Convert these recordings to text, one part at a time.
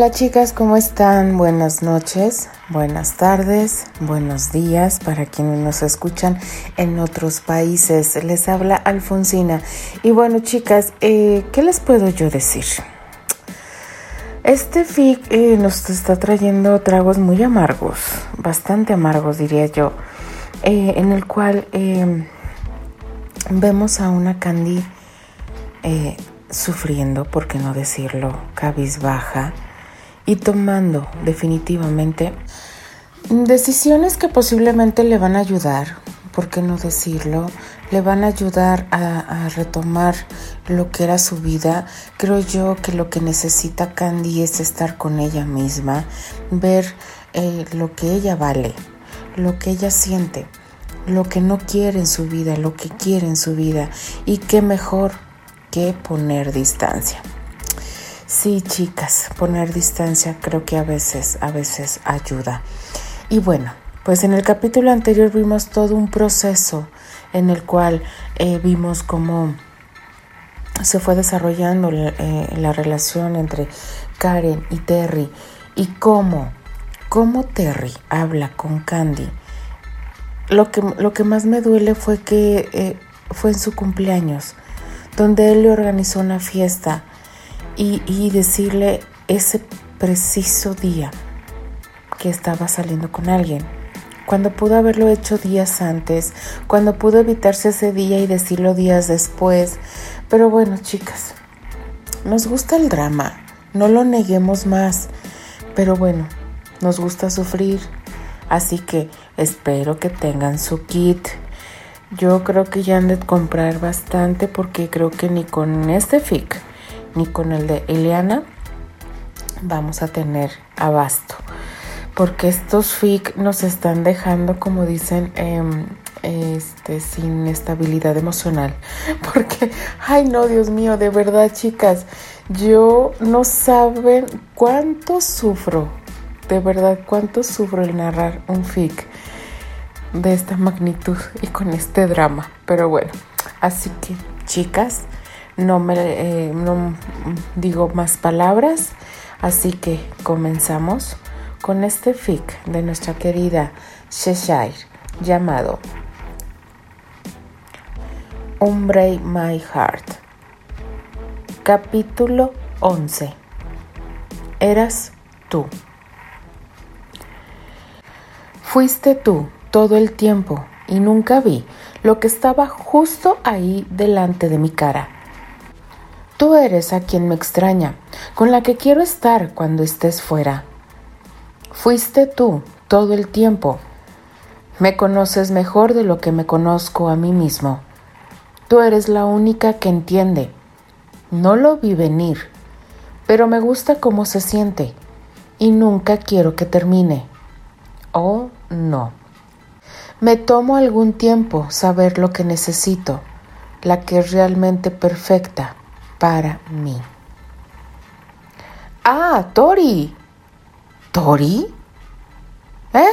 Hola chicas, ¿cómo están? Buenas noches, buenas tardes, buenos días para quienes nos escuchan en otros países. Les habla Alfonsina. Y bueno chicas, eh, ¿qué les puedo yo decir? Este FIC eh, nos está trayendo tragos muy amargos, bastante amargos diría yo, eh, en el cual vemos a una Candy sufriendo, por qué no decirlo, cabizbaja y tomando definitivamente decisiones que posiblemente le van a ayudar, ¿por qué no decirlo? Le van a ayudar a, retomar lo que era su vida. Creo yo que lo que necesita Candy es estar con ella misma, ver eh, lo que ella vale, lo que ella siente, lo que no quiere en su vida, lo que quiere en su vida y qué mejor que poner distancia. Sí, chicas, poner distancia creo que a veces, a veces ayuda. Y bueno, pues en el capítulo anterior vimos todo un proceso en el cual eh, vimos cómo se fue desarrollando eh, la relación entre Karen y Terry y cómo, cómo Terry habla con Candy. Lo que, lo que más me duele fue que eh, fue en su cumpleaños, donde él le organizó una fiesta y, decirle ese preciso día que estaba saliendo con alguien cuando pudo haberlo hecho días antes, cuando pudo evitarse ese día y decirlo días después. Pero bueno, chicas, nos gusta el drama, no lo neguemos más. Pero bueno, nos gusta sufrir, así que espero que tengan su kit. Yo creo que ya han de comprar bastante porque creo que ni con este fic ni con el de Ileana vamos a tener abasto. Porque estos FIC nos están dejando, como dicen, em, este, sin estabilidad emocional. Porque, ay no, Dios mío, de verdad, chicas, yo no saben cuánto sufro, de verdad, cuánto sufro el narrar un FIC de esta magnitud y con este drama. Pero bueno, así que, chicas, no me eh, no digo más palabras, así que comenzamos con este fic de nuestra querida Cheshire llamado Umbre My Heart. Capítulo 11. Eras tú. Fuiste tú todo el tiempo y nunca vi lo que estaba justo ahí delante de mi cara Tú eres a quien me extraña, con la que quiero estar cuando estés fuera. Fuiste tú todo el tiempo. Me conoces mejor de lo que me conozco a mí mismo. Tú eres la única que entiende. No lo vi venir, pero me gusta cómo se siente y nunca quiero que termine. Oh, no. Me tomo algún tiempo saber lo que necesito, la que es realmente perfecta para mí. Ah, Tori. ¿Tori? ¿Eh?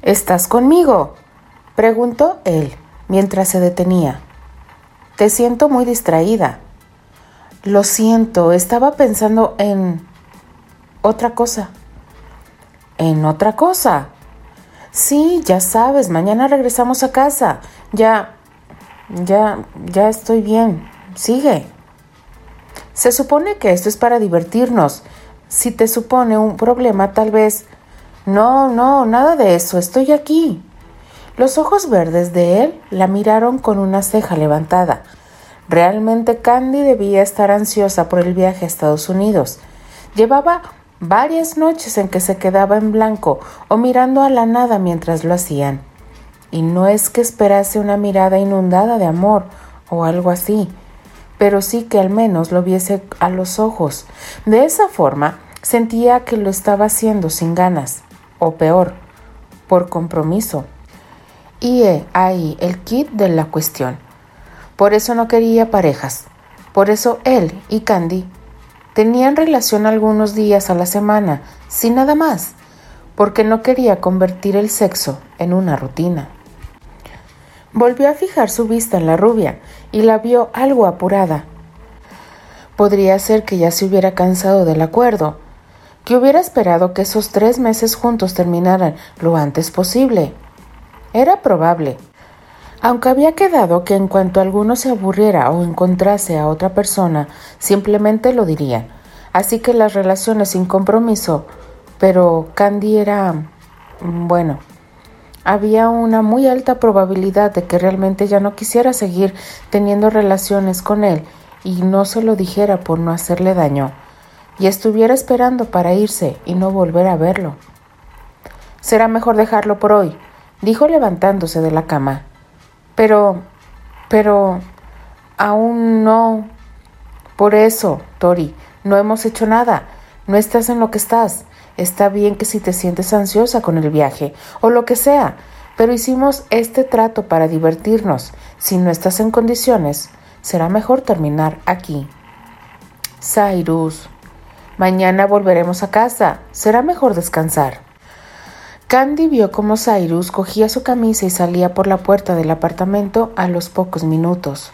¿Estás conmigo? preguntó él mientras se detenía. Te siento muy distraída. Lo siento, estaba pensando en otra cosa. ¿En otra cosa? Sí, ya sabes, mañana regresamos a casa. Ya, ya, ya estoy bien. Sigue. Se supone que esto es para divertirnos. Si te supone un problema, tal vez... No, no, nada de eso. Estoy aquí. Los ojos verdes de él la miraron con una ceja levantada. Realmente Candy debía estar ansiosa por el viaje a Estados Unidos. Llevaba varias noches en que se quedaba en blanco o mirando a la nada mientras lo hacían. Y no es que esperase una mirada inundada de amor o algo así pero sí que al menos lo viese a los ojos. De esa forma sentía que lo estaba haciendo sin ganas, o peor, por compromiso. Y he ahí el kit de la cuestión. Por eso no quería parejas. Por eso él y Candy tenían relación algunos días a la semana, sin nada más, porque no quería convertir el sexo en una rutina. Volvió a fijar su vista en la rubia y la vio algo apurada. Podría ser que ya se hubiera cansado del acuerdo, que hubiera esperado que esos tres meses juntos terminaran lo antes posible. Era probable. Aunque había quedado que en cuanto alguno se aburriera o encontrase a otra persona, simplemente lo diría. Así que las relaciones sin compromiso, pero Candy era... bueno, había una muy alta probabilidad de que realmente ya no quisiera seguir teniendo relaciones con él y no se lo dijera por no hacerle daño, y estuviera esperando para irse y no volver a verlo. Será mejor dejarlo por hoy, dijo levantándose de la cama. Pero, pero, aún no. Por eso, Tori, no hemos hecho nada. No estás en lo que estás. Está bien que si te sientes ansiosa con el viaje, o lo que sea, pero hicimos este trato para divertirnos. Si no estás en condiciones, será mejor terminar aquí. Cyrus, mañana volveremos a casa. Será mejor descansar. Candy vio cómo Cyrus cogía su camisa y salía por la puerta del apartamento a los pocos minutos.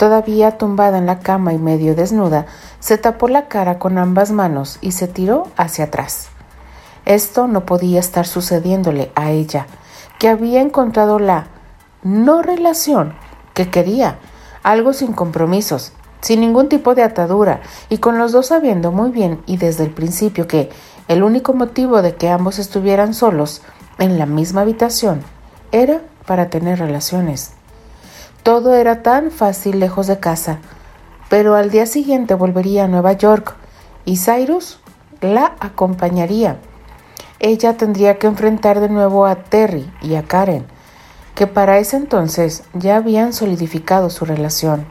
Todavía tumbada en la cama y medio desnuda, se tapó la cara con ambas manos y se tiró hacia atrás. Esto no podía estar sucediéndole a ella, que había encontrado la no relación que quería, algo sin compromisos, sin ningún tipo de atadura, y con los dos sabiendo muy bien y desde el principio que el único motivo de que ambos estuvieran solos en la misma habitación era para tener relaciones. Todo era tan fácil lejos de casa, pero al día siguiente volvería a Nueva York y Cyrus la acompañaría. Ella tendría que enfrentar de nuevo a Terry y a Karen, que para ese entonces ya habían solidificado su relación.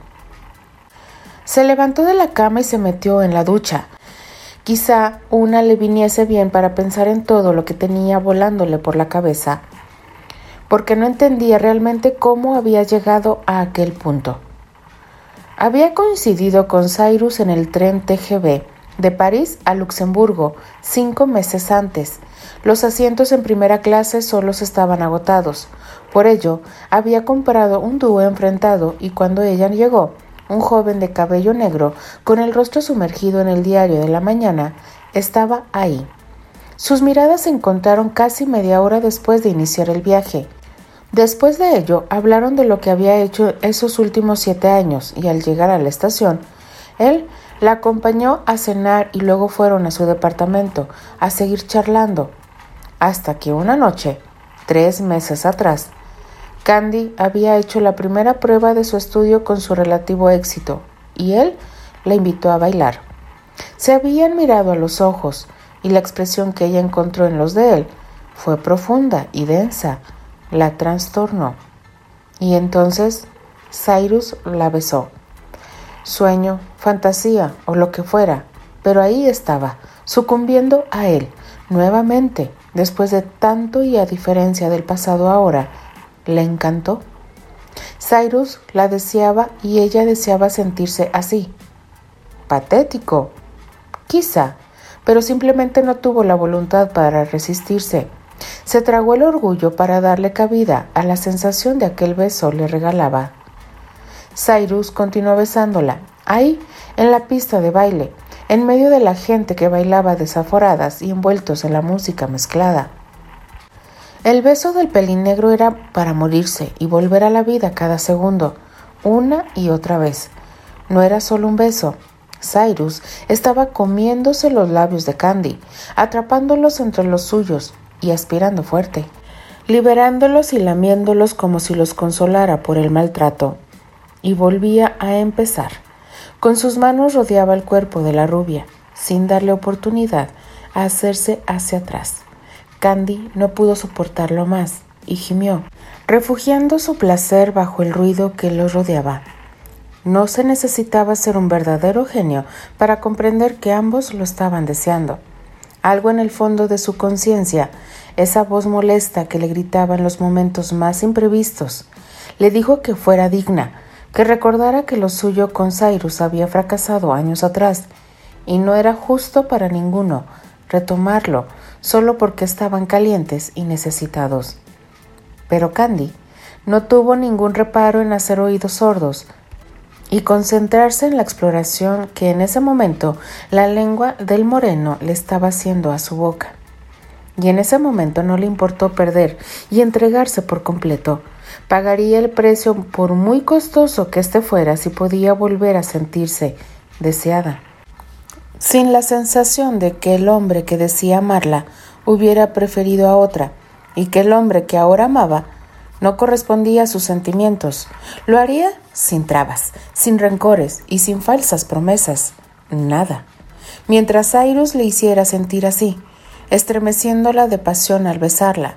Se levantó de la cama y se metió en la ducha. Quizá una le viniese bien para pensar en todo lo que tenía volándole por la cabeza porque no entendía realmente cómo había llegado a aquel punto. Había coincidido con Cyrus en el tren TGV de París a Luxemburgo cinco meses antes. Los asientos en primera clase solos estaban agotados. Por ello, había comprado un dúo enfrentado y cuando ella llegó, un joven de cabello negro, con el rostro sumergido en el diario de la mañana, estaba ahí. Sus miradas se encontraron casi media hora después de iniciar el viaje. Después de ello, hablaron de lo que había hecho esos últimos siete años y al llegar a la estación, él la acompañó a cenar y luego fueron a su departamento a seguir charlando, hasta que una noche, tres meses atrás, Candy había hecho la primera prueba de su estudio con su relativo éxito y él la invitó a bailar. Se habían mirado a los ojos y la expresión que ella encontró en los de él fue profunda y densa, la trastornó. Y entonces Cyrus la besó. Sueño, fantasía o lo que fuera, pero ahí estaba, sucumbiendo a él, nuevamente, después de tanto y a diferencia del pasado ahora, le encantó. Cyrus la deseaba y ella deseaba sentirse así. Patético, quizá, pero simplemente no tuvo la voluntad para resistirse se tragó el orgullo para darle cabida a la sensación de aquel beso le regalaba. Cyrus continuó besándola, ahí, en la pista de baile, en medio de la gente que bailaba desaforadas y envueltos en la música mezclada. El beso del pelinegro era para morirse y volver a la vida cada segundo, una y otra vez. No era solo un beso. Cyrus estaba comiéndose los labios de Candy, atrapándolos entre los suyos, y aspirando fuerte, liberándolos y lamiéndolos como si los consolara por el maltrato. Y volvía a empezar. Con sus manos rodeaba el cuerpo de la rubia, sin darle oportunidad a hacerse hacia atrás. Candy no pudo soportarlo más y gimió, refugiando su placer bajo el ruido que lo rodeaba. No se necesitaba ser un verdadero genio para comprender que ambos lo estaban deseando. Algo en el fondo de su conciencia, esa voz molesta que le gritaba en los momentos más imprevistos, le dijo que fuera digna, que recordara que lo suyo con Cyrus había fracasado años atrás, y no era justo para ninguno retomarlo solo porque estaban calientes y necesitados. Pero Candy no tuvo ningún reparo en hacer oídos sordos y concentrarse en la exploración que en ese momento la lengua del moreno le estaba haciendo a su boca. Y en ese momento no le importó perder y entregarse por completo. Pagaría el precio por muy costoso que éste fuera si podía volver a sentirse deseada. Sin la sensación de que el hombre que decía amarla hubiera preferido a otra y que el hombre que ahora amaba no correspondía a sus sentimientos. Lo haría sin trabas, sin rencores y sin falsas promesas. Nada. Mientras Cyrus le hiciera sentir así, estremeciéndola de pasión al besarla,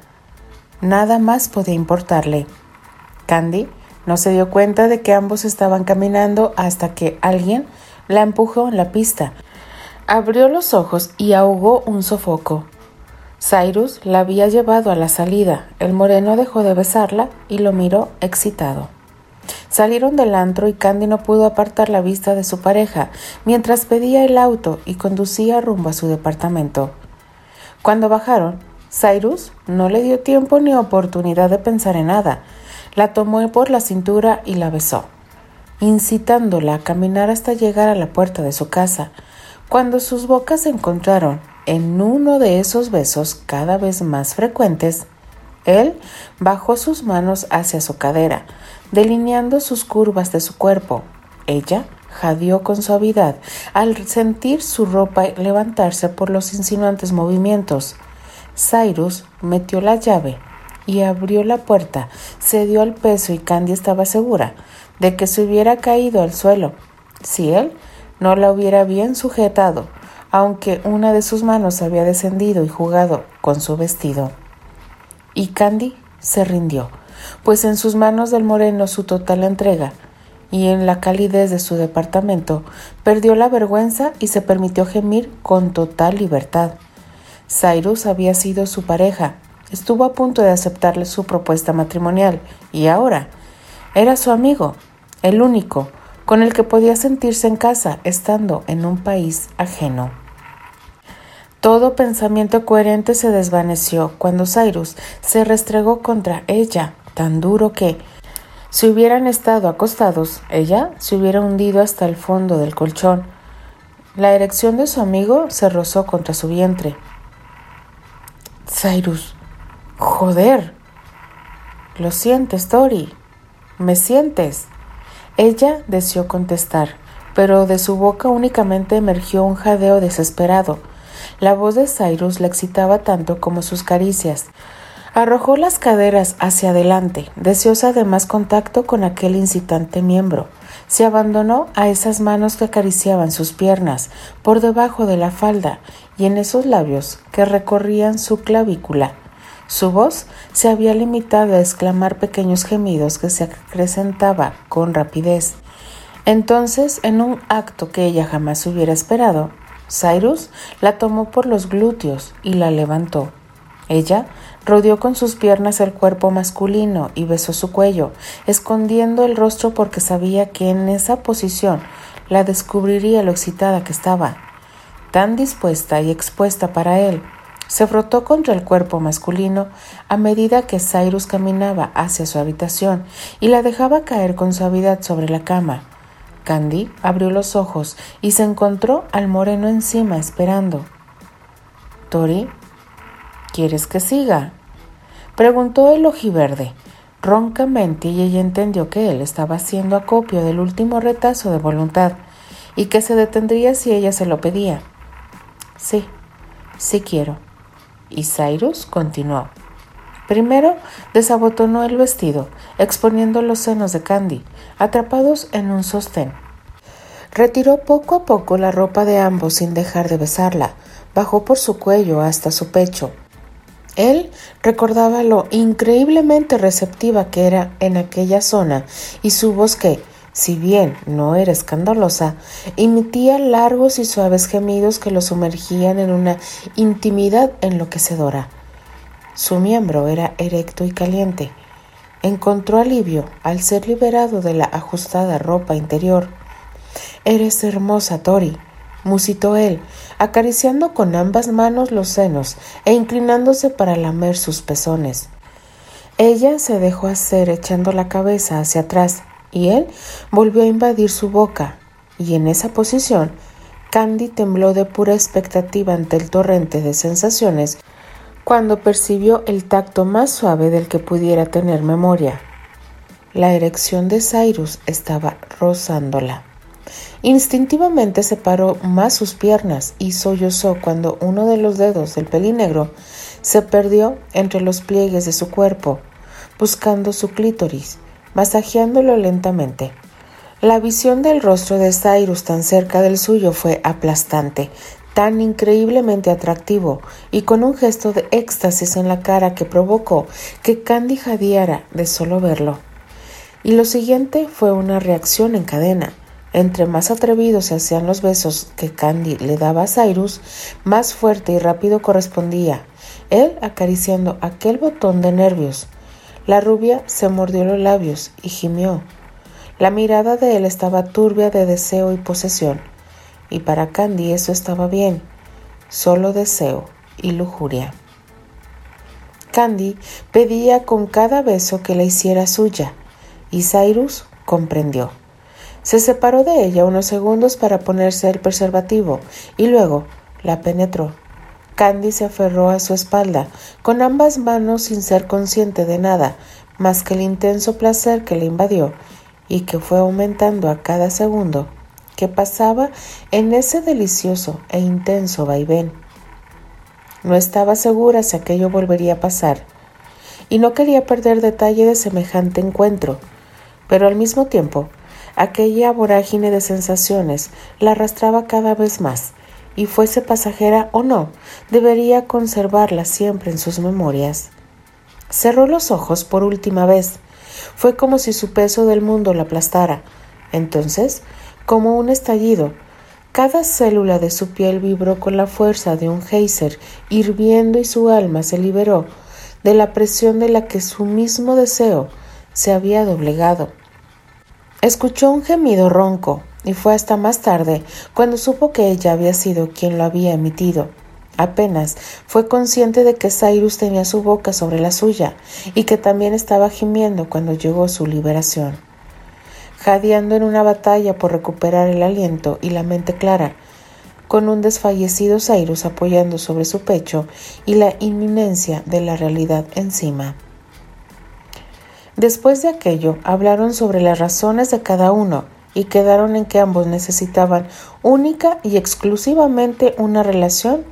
nada más podía importarle. Candy no se dio cuenta de que ambos estaban caminando hasta que alguien la empujó en la pista. Abrió los ojos y ahogó un sofoco. Cyrus la había llevado a la salida. El moreno dejó de besarla y lo miró excitado. Salieron del antro y Candy no pudo apartar la vista de su pareja mientras pedía el auto y conducía rumbo a su departamento. Cuando bajaron, Cyrus no le dio tiempo ni oportunidad de pensar en nada. La tomó por la cintura y la besó, incitándola a caminar hasta llegar a la puerta de su casa. Cuando sus bocas se encontraron, en uno de esos besos cada vez más frecuentes, él bajó sus manos hacia su cadera, delineando sus curvas de su cuerpo. Ella jadeó con suavidad al sentir su ropa levantarse por los insinuantes movimientos. Cyrus metió la llave y abrió la puerta, se dio al peso y Candy estaba segura de que se hubiera caído al suelo si él no la hubiera bien sujetado aunque una de sus manos había descendido y jugado con su vestido. Y Candy se rindió, pues en sus manos del moreno su total entrega, y en la calidez de su departamento perdió la vergüenza y se permitió gemir con total libertad. Cyrus había sido su pareja, estuvo a punto de aceptarle su propuesta matrimonial, y ahora era su amigo, el único, con el que podía sentirse en casa estando en un país ajeno. Todo pensamiento coherente se desvaneció cuando Cyrus se restregó contra ella tan duro que, si hubieran estado acostados, ella se hubiera hundido hasta el fondo del colchón. La erección de su amigo se rozó contra su vientre. Cyrus, joder. Lo sientes, Tori. ¿Me sientes? Ella deseó contestar, pero de su boca únicamente emergió un jadeo desesperado. La voz de Cyrus la excitaba tanto como sus caricias. Arrojó las caderas hacia adelante, deseosa de más contacto con aquel incitante miembro. Se abandonó a esas manos que acariciaban sus piernas por debajo de la falda y en esos labios que recorrían su clavícula. Su voz se había limitado a exclamar pequeños gemidos que se acrecentaba con rapidez. Entonces, en un acto que ella jamás hubiera esperado, Cyrus la tomó por los glúteos y la levantó. Ella rodeó con sus piernas el cuerpo masculino y besó su cuello, escondiendo el rostro porque sabía que en esa posición la descubriría lo excitada que estaba. Tan dispuesta y expuesta para él, se frotó contra el cuerpo masculino a medida que Cyrus caminaba hacia su habitación y la dejaba caer con suavidad sobre la cama. Candy abrió los ojos y se encontró al moreno encima esperando. Tori, ¿quieres que siga? preguntó el ojiverde roncamente y ella entendió que él estaba haciendo acopio del último retazo de voluntad y que se detendría si ella se lo pedía. Sí, sí quiero. Y Cyrus continuó. Primero desabotonó el vestido, exponiendo los senos de Candy, atrapados en un sostén. Retiró poco a poco la ropa de ambos sin dejar de besarla, bajó por su cuello hasta su pecho. Él recordaba lo increíblemente receptiva que era en aquella zona y su voz que, si bien no era escandalosa, emitía largos y suaves gemidos que lo sumergían en una intimidad enloquecedora. Su miembro era erecto y caliente. Encontró alivio al ser liberado de la ajustada ropa interior. Eres hermosa, Tori, musitó él, acariciando con ambas manos los senos e inclinándose para lamer sus pezones. Ella se dejó hacer echando la cabeza hacia atrás. y él volvió a invadir su boca, y en esa posición Candy tembló de pura expectativa ante el torrente de sensaciones cuando percibió el tacto más suave del que pudiera tener memoria. La erección de Cyrus estaba rozándola. Instintivamente separó más sus piernas y sollozó cuando uno de los dedos del pelinegro se perdió entre los pliegues de su cuerpo, buscando su clítoris, masajeándolo lentamente. La visión del rostro de Cyrus tan cerca del suyo fue aplastante, tan increíblemente atractivo y con un gesto de éxtasis en la cara que provocó que Candy jadeara de solo verlo. Y lo siguiente fue una reacción en cadena. Entre más atrevidos se hacían los besos que Candy le daba a Cyrus, más fuerte y rápido correspondía, él acariciando aquel botón de nervios. La rubia se mordió los labios y gimió. La mirada de él estaba turbia de deseo y posesión, y para Candy eso estaba bien, solo deseo y lujuria. Candy pedía con cada beso que la hiciera suya, y Cyrus comprendió. Se separó de ella unos segundos para ponerse el preservativo y luego la penetró. Candy se aferró a su espalda, con ambas manos sin ser consciente de nada, más que el intenso placer que le invadió y que fue aumentando a cada segundo pasaba en ese delicioso e intenso vaivén. No estaba segura si aquello volvería a pasar, y no quería perder detalle de semejante encuentro, pero al mismo tiempo aquella vorágine de sensaciones la arrastraba cada vez más, y fuese pasajera o no, debería conservarla siempre en sus memorias. Cerró los ojos por última vez. Fue como si su peso del mundo la aplastara. Entonces, como un estallido, cada célula de su piel vibró con la fuerza de un geyser hirviendo y su alma se liberó de la presión de la que su mismo deseo se había doblegado. Escuchó un gemido ronco, y fue hasta más tarde cuando supo que ella había sido quien lo había emitido. Apenas fue consciente de que Cyrus tenía su boca sobre la suya y que también estaba gimiendo cuando llegó su liberación. Jadeando en una batalla por recuperar el aliento y la mente clara, con un desfallecido Cyrus apoyando sobre su pecho y la inminencia de la realidad encima. Después de aquello, hablaron sobre las razones de cada uno y quedaron en que ambos necesitaban única y exclusivamente una relación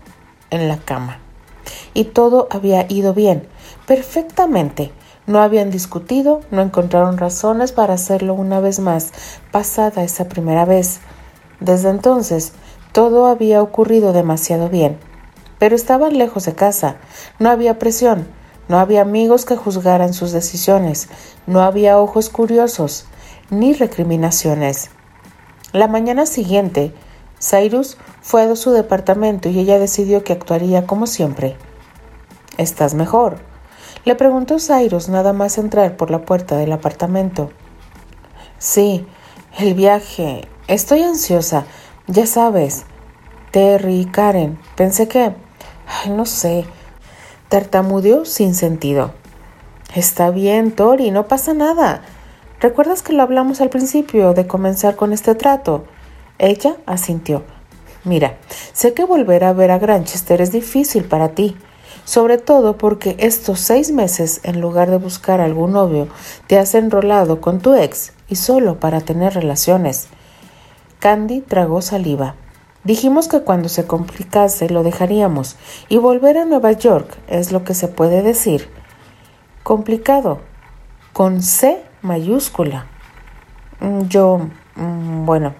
en la cama. Y todo había ido bien, perfectamente. No habían discutido, no encontraron razones para hacerlo una vez más, pasada esa primera vez. Desde entonces, todo había ocurrido demasiado bien. Pero estaban lejos de casa, no había presión, no había amigos que juzgaran sus decisiones, no había ojos curiosos, ni recriminaciones. La mañana siguiente, Cyrus fue a su departamento y ella decidió que actuaría como siempre. ¿Estás mejor? Le preguntó Cyrus nada más entrar por la puerta del apartamento. Sí, el viaje. Estoy ansiosa. Ya sabes. Terry y Karen. Pensé que... Ay, no sé tartamudeó sin sentido. Está bien, Tori, no pasa nada. ¿Recuerdas que lo hablamos al principio de comenzar con este trato? Ella asintió. Mira, sé que volver a ver a Granchester es difícil para ti, sobre todo porque estos seis meses, en lugar de buscar algún novio, te has enrolado con tu ex y solo para tener relaciones. Candy tragó saliva. Dijimos que cuando se complicase lo dejaríamos y volver a Nueva York es lo que se puede decir. Complicado. Con C mayúscula. Mm, yo, mm, bueno,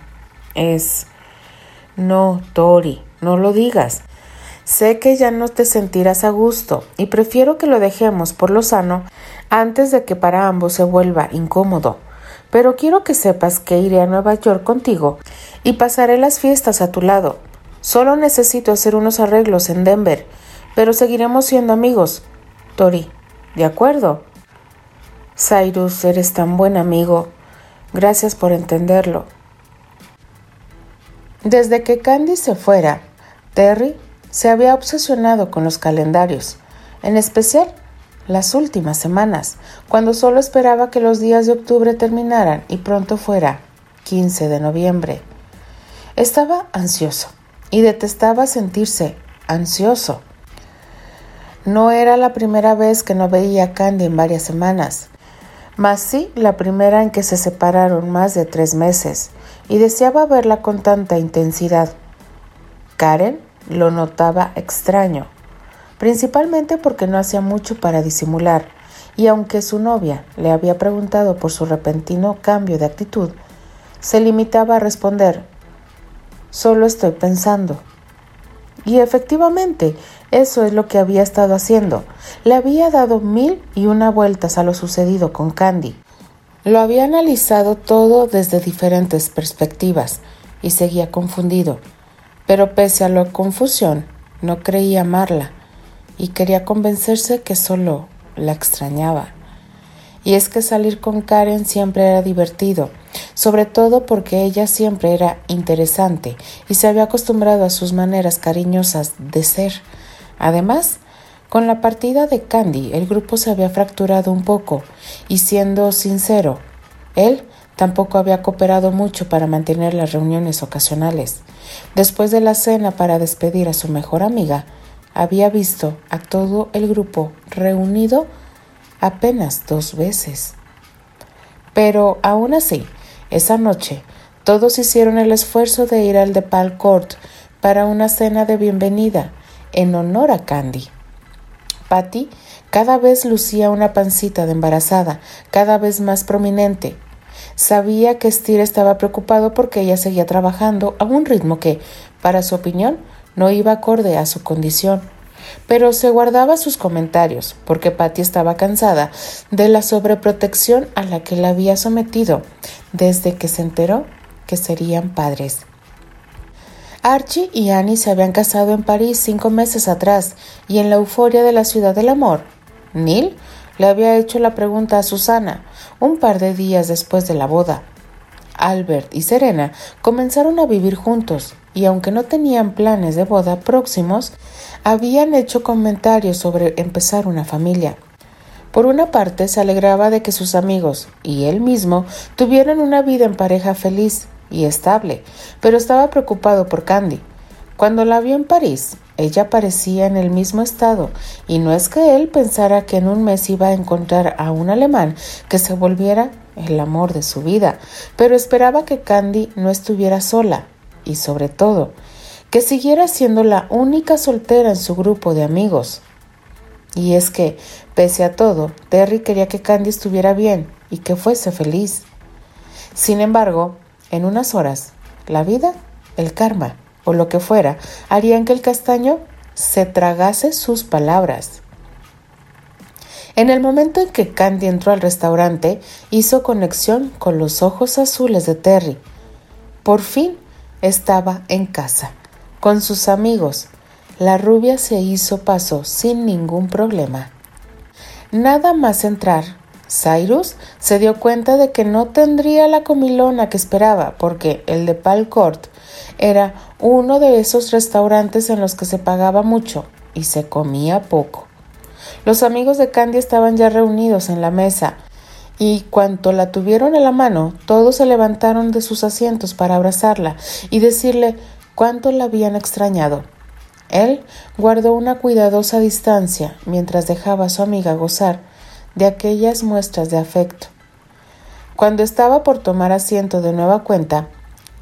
es... No, Tori, no lo digas. Sé que ya no te sentirás a gusto y prefiero que lo dejemos por lo sano antes de que para ambos se vuelva incómodo pero quiero que sepas que iré a Nueva York contigo y pasaré las fiestas a tu lado. Solo necesito hacer unos arreglos en Denver, pero seguiremos siendo amigos. Tori, ¿de acuerdo? Cyrus, eres tan buen amigo. Gracias por entenderlo. Desde que Candy se fuera, Terry se había obsesionado con los calendarios, en especial las últimas semanas, cuando solo esperaba que los días de octubre terminaran y pronto fuera 15 de noviembre. Estaba ansioso y detestaba sentirse ansioso. No era la primera vez que no veía a Candy en varias semanas, mas sí la primera en que se separaron más de tres meses, y deseaba verla con tanta intensidad. Karen lo notaba extraño, principalmente porque no hacía mucho para disimular, y aunque su novia le había preguntado por su repentino cambio de actitud, se limitaba a responder Solo estoy pensando. Y efectivamente, eso es lo que había estado haciendo. Le había dado mil y una vueltas a lo sucedido con Candy. Lo había analizado todo desde diferentes perspectivas y seguía confundido. Pero pese a la confusión, no creía amarla y quería convencerse que solo la extrañaba. Y es que salir con Karen siempre era divertido, sobre todo porque ella siempre era interesante y se había acostumbrado a sus maneras cariñosas de ser. Además, con la partida de Candy el grupo se había fracturado un poco y siendo sincero, él tampoco había cooperado mucho para mantener las reuniones ocasionales. Después de la cena para despedir a su mejor amiga, había visto a todo el grupo reunido apenas dos veces. Pero aún así, esa noche, todos hicieron el esfuerzo de ir al DePaul Court para una cena de bienvenida en honor a Candy. Patty cada vez lucía una pancita de embarazada, cada vez más prominente. Sabía que Steer estaba preocupado porque ella seguía trabajando a un ritmo que, para su opinión, no iba acorde a su condición pero se guardaba sus comentarios, porque Patty estaba cansada de la sobreprotección a la que la había sometido desde que se enteró que serían padres. Archie y Annie se habían casado en París cinco meses atrás y en la euforia de la ciudad del amor. Neil le había hecho la pregunta a Susana un par de días después de la boda. Albert y Serena comenzaron a vivir juntos y aunque no tenían planes de boda próximos, habían hecho comentarios sobre empezar una familia. Por una parte, se alegraba de que sus amigos y él mismo tuvieran una vida en pareja feliz y estable, pero estaba preocupado por Candy. Cuando la vio en París, ella parecía en el mismo estado, y no es que él pensara que en un mes iba a encontrar a un alemán que se volviera el amor de su vida, pero esperaba que Candy no estuviera sola, y sobre todo, que siguiera siendo la única soltera en su grupo de amigos. Y es que, pese a todo, Terry quería que Candy estuviera bien y que fuese feliz. Sin embargo, en unas horas, la vida, el karma o lo que fuera harían que el castaño se tragase sus palabras. En el momento en que Candy entró al restaurante, hizo conexión con los ojos azules de Terry. Por fin estaba en casa con sus amigos. La rubia se hizo paso sin ningún problema. Nada más entrar, Cyrus se dio cuenta de que no tendría la comilona que esperaba, porque el de Pal Court era uno de esos restaurantes en los que se pagaba mucho y se comía poco. Los amigos de Candy estaban ya reunidos en la mesa, y cuanto la tuvieron a la mano, todos se levantaron de sus asientos para abrazarla y decirle cuánto la habían extrañado. Él guardó una cuidadosa distancia mientras dejaba a su amiga gozar de aquellas muestras de afecto. Cuando estaba por tomar asiento de nueva cuenta,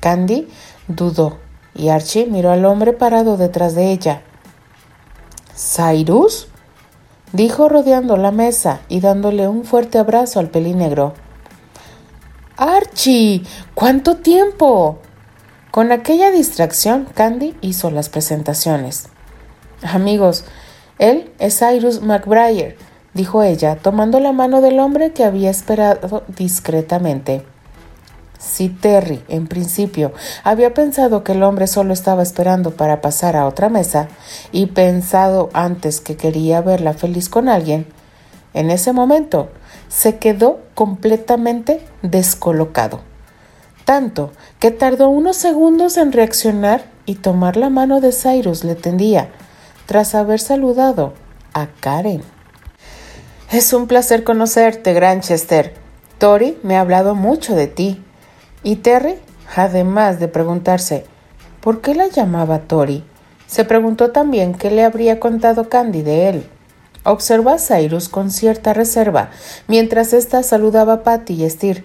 Candy dudó y Archie miró al hombre parado detrás de ella. ¿Cyrus? dijo rodeando la mesa y dándole un fuerte abrazo al pelínegro. Archie, ¿cuánto tiempo? Con aquella distracción, Candy hizo las presentaciones. Amigos, él es Cyrus McBrayer, dijo ella, tomando la mano del hombre que había esperado discretamente. Si Terry, en principio, había pensado que el hombre solo estaba esperando para pasar a otra mesa, y pensado antes que quería verla feliz con alguien, en ese momento se quedó completamente descolocado tanto que tardó unos segundos en reaccionar y tomar la mano de Cyrus le tendía, tras haber saludado a Karen. Es un placer conocerte, Granchester. Tori me ha hablado mucho de ti. Y Terry, además de preguntarse por qué la llamaba Tori, se preguntó también qué le habría contado Candy de él. Observó a Cyrus con cierta reserva mientras ésta saludaba a Patty y Steer.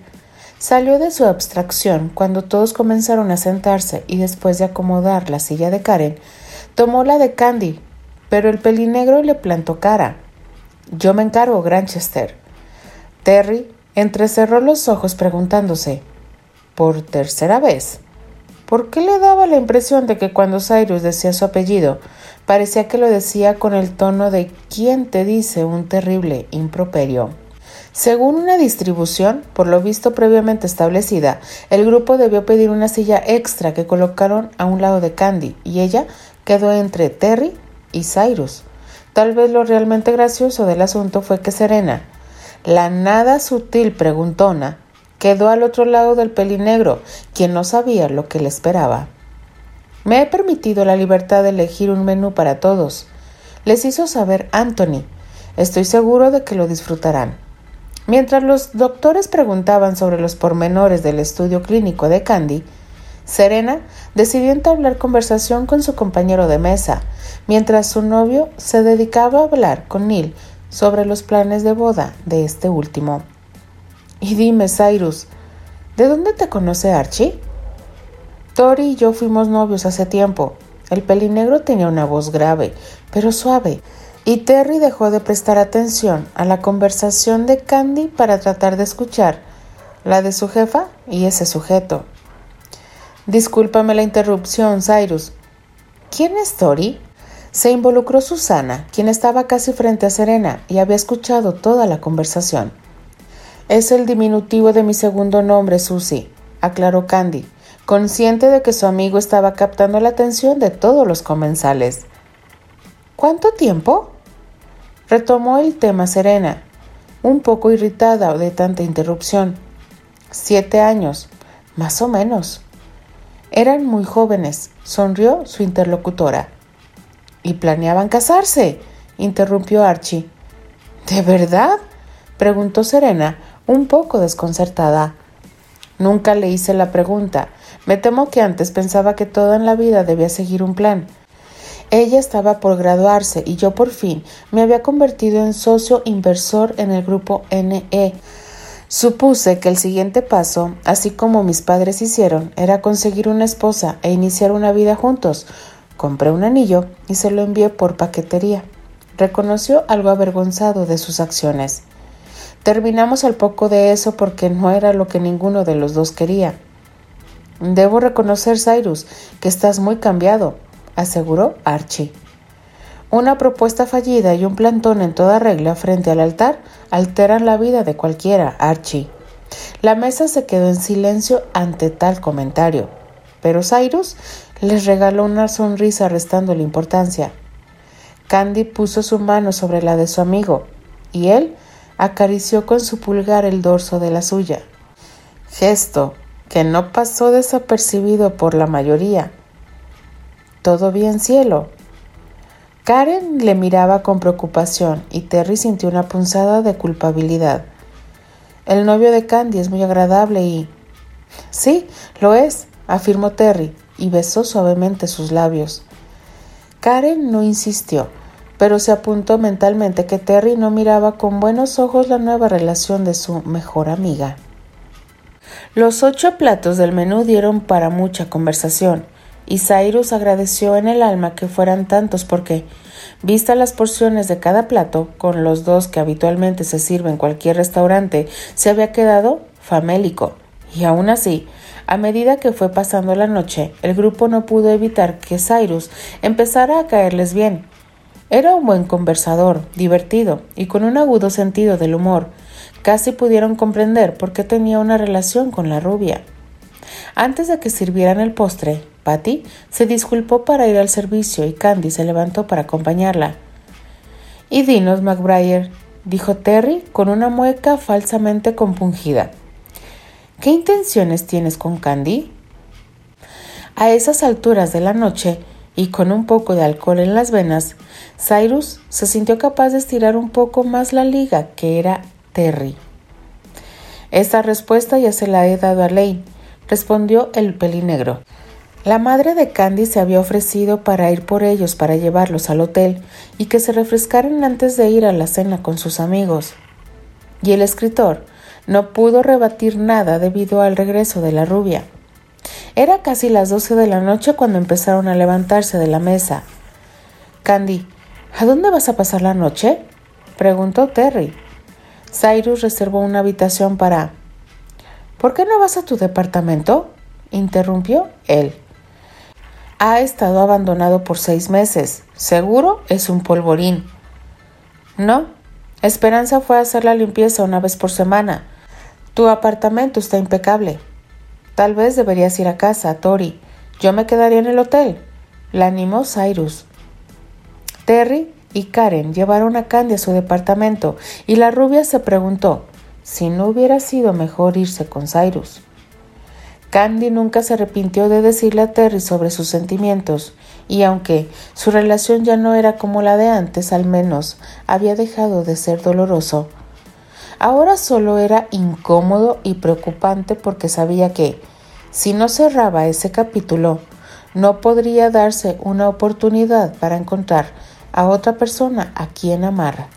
Salió de su abstracción cuando todos comenzaron a sentarse y después de acomodar la silla de Karen, tomó la de Candy, pero el pelinegro le plantó cara. Yo me encargo, Granchester. Terry entrecerró los ojos preguntándose, por tercera vez, ¿por qué le daba la impresión de que cuando Cyrus decía su apellido, parecía que lo decía con el tono de quien te dice un terrible improperio? Según una distribución, por lo visto previamente establecida, el grupo debió pedir una silla extra que colocaron a un lado de Candy y ella quedó entre Terry y Cyrus. Tal vez lo realmente gracioso del asunto fue que Serena, la nada sutil preguntona, quedó al otro lado del pelinegro, quien no sabía lo que le esperaba. Me he permitido la libertad de elegir un menú para todos, les hizo saber Anthony. Estoy seguro de que lo disfrutarán. Mientras los doctores preguntaban sobre los pormenores del estudio clínico de Candy, Serena decidió entablar conversación con su compañero de mesa, mientras su novio se dedicaba a hablar con Neil sobre los planes de boda de este último. Y dime, Cyrus, ¿de dónde te conoce Archie? Tori y yo fuimos novios hace tiempo. El pelinegro tenía una voz grave, pero suave, y Terry dejó de prestar atención a la conversación de Candy para tratar de escuchar la de su jefa y ese sujeto. Discúlpame la interrupción, Cyrus. ¿Quién es Tori? Se involucró Susana, quien estaba casi frente a Serena y había escuchado toda la conversación. Es el diminutivo de mi segundo nombre, Susie, aclaró Candy, consciente de que su amigo estaba captando la atención de todos los comensales. ¿Cuánto tiempo? Retomó el tema Serena, un poco irritada de tanta interrupción. Siete años, más o menos. Eran muy jóvenes, sonrió su interlocutora. ¿Y planeaban casarse? interrumpió Archie. ¿De verdad? preguntó Serena, un poco desconcertada. Nunca le hice la pregunta. Me temo que antes pensaba que todo en la vida debía seguir un plan. Ella estaba por graduarse y yo por fin me había convertido en socio inversor en el grupo NE Supuse que el siguiente paso, así como mis padres hicieron, era conseguir una esposa e iniciar una vida juntos. Compré un anillo y se lo envié por paquetería. Reconoció algo avergonzado de sus acciones. Terminamos al poco de eso porque no era lo que ninguno de los dos quería. Debo reconocer, Cyrus, que estás muy cambiado, aseguró Archie. Una propuesta fallida y un plantón en toda regla frente al altar alteran la vida de cualquiera, Archie. La mesa se quedó en silencio ante tal comentario, pero Cyrus les regaló una sonrisa restando la importancia. Candy puso su mano sobre la de su amigo y él acarició con su pulgar el dorso de la suya. Gesto que no pasó desapercibido por la mayoría. ¿Todo bien, cielo? Karen le miraba con preocupación y Terry sintió una punzada de culpabilidad. El novio de Candy es muy agradable y... Sí, lo es, afirmó Terry y besó suavemente sus labios. Karen no insistió, pero se apuntó mentalmente que Terry no miraba con buenos ojos la nueva relación de su mejor amiga. Los ocho platos del menú dieron para mucha conversación y Cyrus agradeció en el alma que fueran tantos porque, vistas las porciones de cada plato, con los dos que habitualmente se sirve en cualquier restaurante, se había quedado famélico. Y aún así, a medida que fue pasando la noche, el grupo no pudo evitar que Cyrus empezara a caerles bien. Era un buen conversador, divertido y con un agudo sentido del humor. Casi pudieron comprender por qué tenía una relación con la rubia. Antes de que sirvieran el postre, Patty se disculpó para ir al servicio y Candy se levantó para acompañarla. Y dinos, McBride, dijo Terry con una mueca falsamente compungida. ¿Qué intenciones tienes con Candy? A esas alturas de la noche, y con un poco de alcohol en las venas, Cyrus se sintió capaz de estirar un poco más la liga que era Terry. Esta respuesta ya se la he dado a Lane, respondió el pelinegro. La madre de Candy se había ofrecido para ir por ellos para llevarlos al hotel y que se refrescaran antes de ir a la cena con sus amigos. Y el escritor no pudo rebatir nada debido al regreso de la rubia. Era casi las doce de la noche cuando empezaron a levantarse de la mesa. Candy, ¿a dónde vas a pasar la noche? preguntó Terry. Cyrus reservó una habitación para. ¿Por qué no vas a tu departamento? interrumpió él. Ha estado abandonado por seis meses. Seguro es un polvorín. No. Esperanza fue a hacer la limpieza una vez por semana. Tu apartamento está impecable. Tal vez deberías ir a casa, Tori. Yo me quedaría en el hotel. La animó Cyrus. Terry y Karen llevaron a Candy a su departamento y la rubia se preguntó si no hubiera sido mejor irse con Cyrus. Candy nunca se arrepintió de decirle a Terry sobre sus sentimientos, y aunque su relación ya no era como la de antes, al menos había dejado de ser doloroso. Ahora solo era incómodo y preocupante porque sabía que, si no cerraba ese capítulo, no podría darse una oportunidad para encontrar a otra persona a quien amar.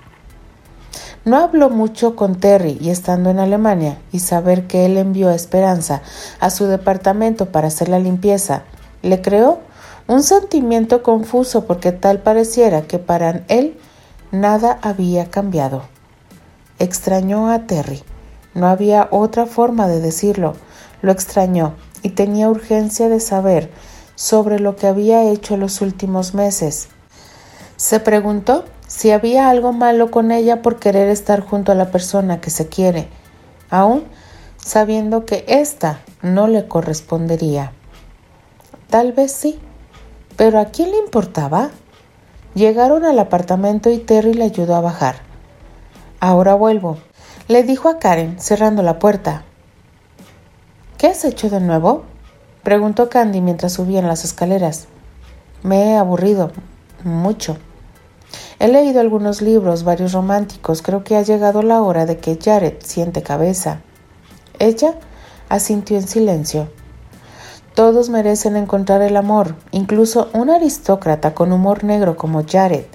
No habló mucho con Terry y estando en Alemania y saber que él envió a Esperanza a su departamento para hacer la limpieza, le creó un sentimiento confuso porque tal pareciera que para él nada había cambiado. Extrañó a Terry. No había otra forma de decirlo. Lo extrañó y tenía urgencia de saber sobre lo que había hecho los últimos meses. Se preguntó si había algo malo con ella por querer estar junto a la persona que se quiere, aun sabiendo que ésta no le correspondería. Tal vez sí, pero ¿a quién le importaba? Llegaron al apartamento y Terry le ayudó a bajar. Ahora vuelvo, le dijo a Karen, cerrando la puerta. ¿Qué has hecho de nuevo? preguntó Candy mientras subían las escaleras. Me he aburrido mucho. He leído algunos libros, varios románticos. Creo que ha llegado la hora de que Jared siente cabeza. Ella asintió en silencio. Todos merecen encontrar el amor, incluso un aristócrata con humor negro como Jared.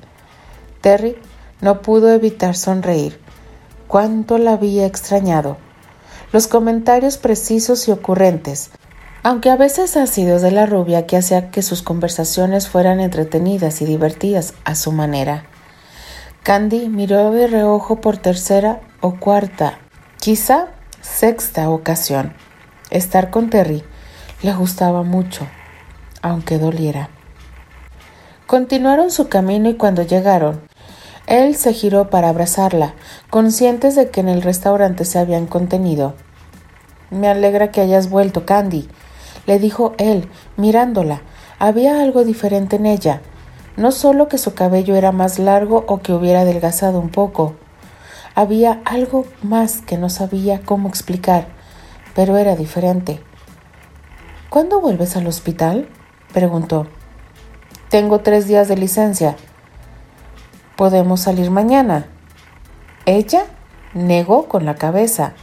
Terry no pudo evitar sonreír. Cuánto la había extrañado. Los comentarios precisos y ocurrentes, aunque a veces ácidos de la rubia que hacía que sus conversaciones fueran entretenidas y divertidas a su manera. Candy miró de reojo por tercera o cuarta, quizá sexta ocasión. Estar con Terry le gustaba mucho, aunque doliera. Continuaron su camino y cuando llegaron, él se giró para abrazarla, conscientes de que en el restaurante se habían contenido. Me alegra que hayas vuelto, Candy, le dijo él, mirándola. Había algo diferente en ella. No solo que su cabello era más largo o que hubiera adelgazado un poco. Había algo más que no sabía cómo explicar, pero era diferente. ¿Cuándo vuelves al hospital? preguntó. Tengo tres días de licencia. ¿Podemos salir mañana? Ella negó con la cabeza.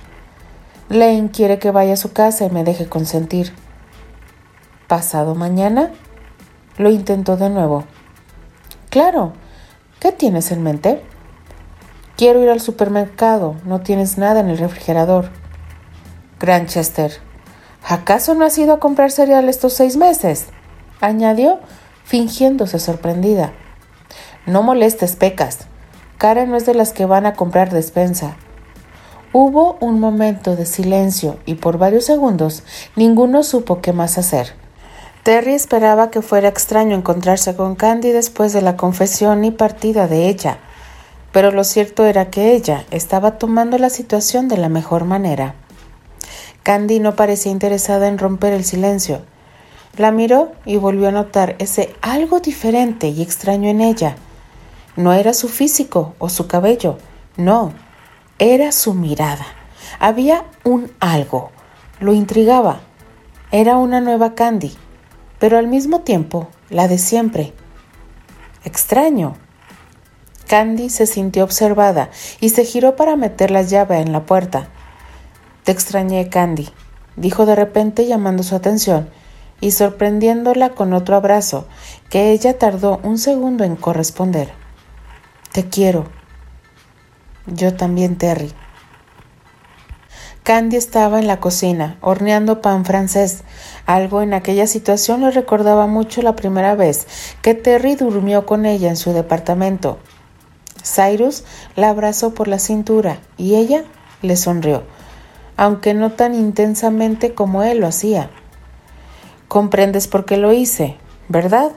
Lane quiere que vaya a su casa y me deje consentir. ¿Pasado mañana? Lo intentó de nuevo. Claro. ¿Qué tienes en mente? Quiero ir al supermercado. No tienes nada en el refrigerador. Granchester. ¿Acaso no has ido a comprar cereal estos seis meses? añadió, fingiéndose sorprendida. No molestes, Pecas. Karen no es de las que van a comprar despensa. Hubo un momento de silencio y por varios segundos ninguno supo qué más hacer. Terry esperaba que fuera extraño encontrarse con Candy después de la confesión y partida de ella, pero lo cierto era que ella estaba tomando la situación de la mejor manera. Candy no parecía interesada en romper el silencio. La miró y volvió a notar ese algo diferente y extraño en ella. No era su físico o su cabello, no, era su mirada. Había un algo, lo intrigaba. Era una nueva Candy pero al mismo tiempo la de siempre. Extraño. Candy se sintió observada y se giró para meter la llave en la puerta. Te extrañé, Candy, dijo de repente llamando su atención y sorprendiéndola con otro abrazo que ella tardó un segundo en corresponder. Te quiero. Yo también, Terry. Candy estaba en la cocina, horneando pan francés. Algo en aquella situación le recordaba mucho la primera vez que Terry durmió con ella en su departamento. Cyrus la abrazó por la cintura y ella le sonrió, aunque no tan intensamente como él lo hacía. Comprendes por qué lo hice, ¿verdad?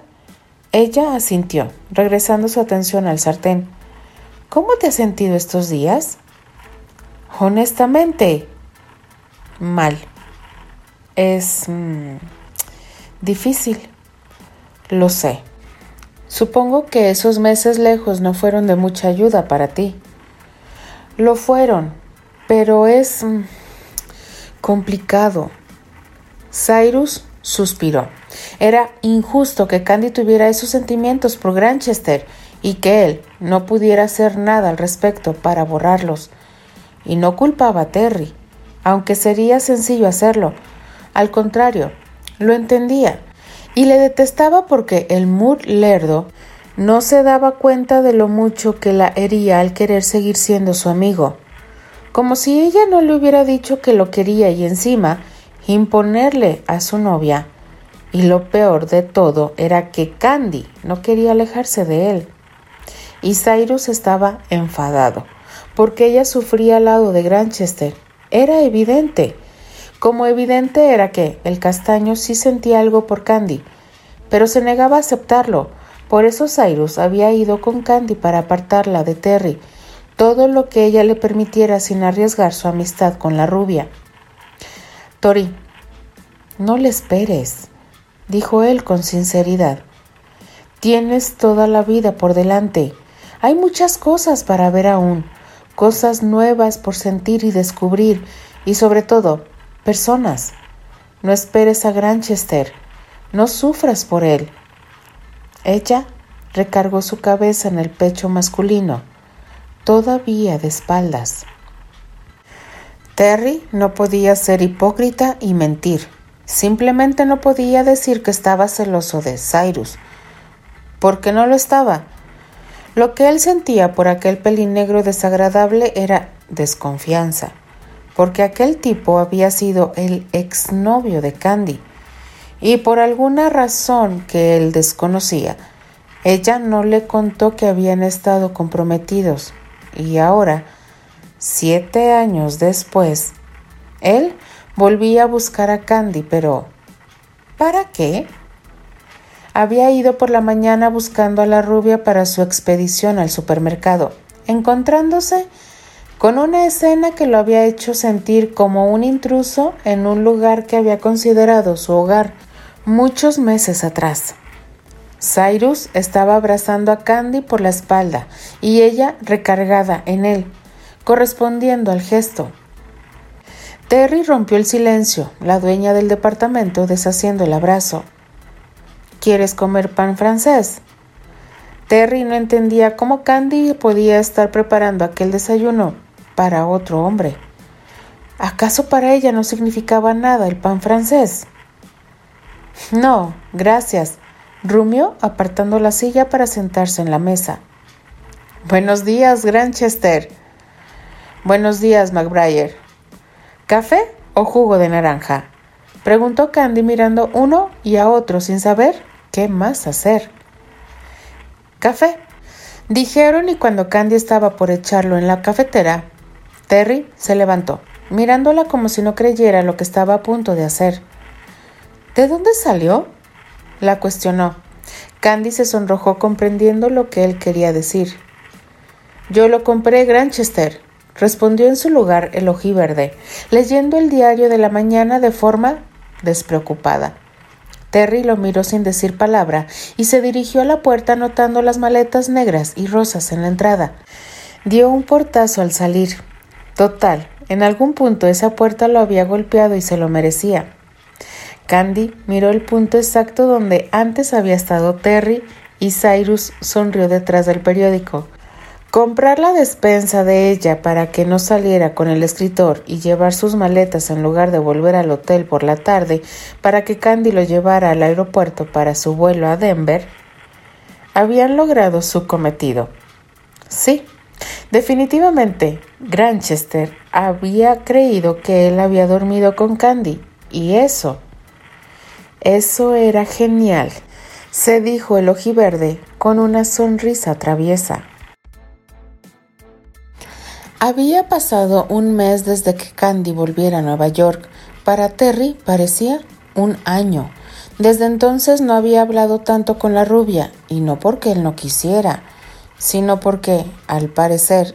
Ella asintió, regresando su atención al sartén. ¿Cómo te has sentido estos días? Honestamente, mal. Es mm, difícil. Lo sé. Supongo que esos meses lejos no fueron de mucha ayuda para ti. Lo fueron, pero es mm, complicado. Cyrus suspiró. Era injusto que Candy tuviera esos sentimientos por Granchester y que él no pudiera hacer nada al respecto para borrarlos. Y no culpaba a Terry, aunque sería sencillo hacerlo. Al contrario, lo entendía y le detestaba porque el Mood lerdo no se daba cuenta de lo mucho que la hería al querer seguir siendo su amigo. Como si ella no le hubiera dicho que lo quería y encima imponerle a su novia. Y lo peor de todo era que Candy no quería alejarse de él. Y Cyrus estaba enfadado, porque ella sufría al lado de Granchester. Era evidente. Como evidente era que el castaño sí sentía algo por Candy, pero se negaba a aceptarlo. Por eso Cyrus había ido con Candy para apartarla de Terry, todo lo que ella le permitiera sin arriesgar su amistad con la rubia. Tori, no le esperes, dijo él con sinceridad. Tienes toda la vida por delante. Hay muchas cosas para ver aún, cosas nuevas por sentir y descubrir, y sobre todo, personas. No esperes a Granchester, no sufras por él. Ella recargó su cabeza en el pecho masculino, todavía de espaldas. Terry no podía ser hipócrita y mentir. Simplemente no podía decir que estaba celoso de Cyrus, porque no lo estaba. Lo que él sentía por aquel pelín negro desagradable era desconfianza, porque aquel tipo había sido el exnovio de Candy, y por alguna razón que él desconocía, ella no le contó que habían estado comprometidos, y ahora, siete años después, él volvía a buscar a Candy, pero ¿para qué? había ido por la mañana buscando a la rubia para su expedición al supermercado, encontrándose con una escena que lo había hecho sentir como un intruso en un lugar que había considerado su hogar muchos meses atrás. Cyrus estaba abrazando a Candy por la espalda y ella recargada en él, correspondiendo al gesto. Terry rompió el silencio, la dueña del departamento deshaciendo el abrazo. ¿Quieres comer pan francés? Terry no entendía cómo Candy podía estar preparando aquel desayuno para otro hombre. ¿Acaso para ella no significaba nada el pan francés? No, gracias, rumió apartando la silla para sentarse en la mesa. Buenos días, Granchester. Buenos días, McBride. ¿Café o jugo de naranja? Preguntó Candy mirando uno y a otro sin saber ¿Qué más hacer? Café. Dijeron y cuando Candy estaba por echarlo en la cafetera, Terry se levantó, mirándola como si no creyera lo que estaba a punto de hacer. ¿De dónde salió? La cuestionó. Candy se sonrojó comprendiendo lo que él quería decir. Yo lo compré Granchester, respondió en su lugar el ojiverde, leyendo el diario de la mañana de forma despreocupada. Terry lo miró sin decir palabra y se dirigió a la puerta notando las maletas negras y rosas en la entrada. Dio un portazo al salir. Total, en algún punto esa puerta lo había golpeado y se lo merecía. Candy miró el punto exacto donde antes había estado Terry y Cyrus sonrió detrás del periódico. Comprar la despensa de ella para que no saliera con el escritor y llevar sus maletas en lugar de volver al hotel por la tarde para que Candy lo llevara al aeropuerto para su vuelo a Denver, habían logrado su cometido. Sí, definitivamente, Granchester había creído que él había dormido con Candy, y eso, eso era genial, se dijo el ojiverde con una sonrisa traviesa. Había pasado un mes desde que Candy volviera a Nueva York. Para Terry parecía un año. Desde entonces no había hablado tanto con la rubia, y no porque él no quisiera, sino porque, al parecer,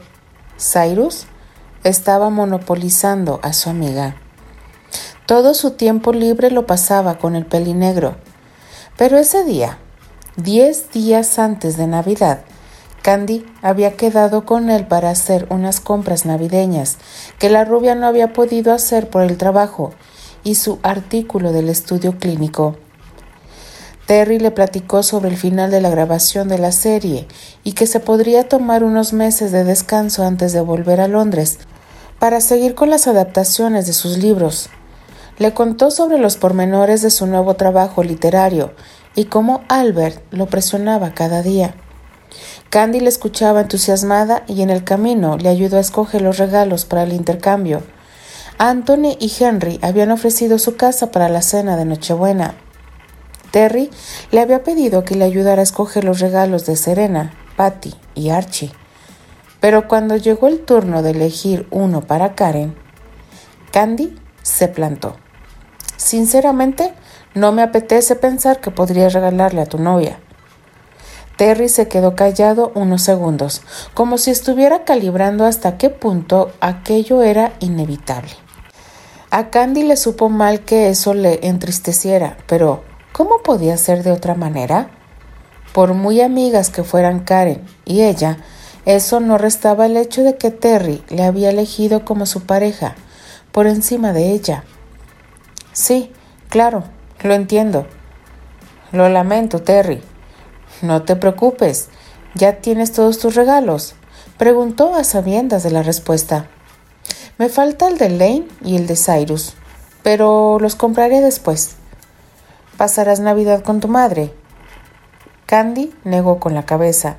Cyrus estaba monopolizando a su amiga. Todo su tiempo libre lo pasaba con el pelinegro. Pero ese día, diez días antes de Navidad, Candy había quedado con él para hacer unas compras navideñas que la rubia no había podido hacer por el trabajo y su artículo del estudio clínico. Terry le platicó sobre el final de la grabación de la serie y que se podría tomar unos meses de descanso antes de volver a Londres para seguir con las adaptaciones de sus libros. Le contó sobre los pormenores de su nuevo trabajo literario y cómo Albert lo presionaba cada día. Candy le escuchaba entusiasmada y en el camino le ayudó a escoger los regalos para el intercambio. Anthony y Henry habían ofrecido su casa para la cena de Nochebuena. Terry le había pedido que le ayudara a escoger los regalos de Serena, Patty y Archie. Pero cuando llegó el turno de elegir uno para Karen, Candy se plantó. Sinceramente, no me apetece pensar que podría regalarle a tu novia. Terry se quedó callado unos segundos, como si estuviera calibrando hasta qué punto aquello era inevitable. A Candy le supo mal que eso le entristeciera, pero ¿cómo podía ser de otra manera? Por muy amigas que fueran Karen y ella, eso no restaba el hecho de que Terry le había elegido como su pareja, por encima de ella. Sí, claro, lo entiendo. Lo lamento, Terry, no te preocupes, ya tienes todos tus regalos, preguntó a sabiendas de la respuesta. Me falta el de Lane y el de Cyrus, pero los compraré después. ¿Pasarás Navidad con tu madre? Candy negó con la cabeza.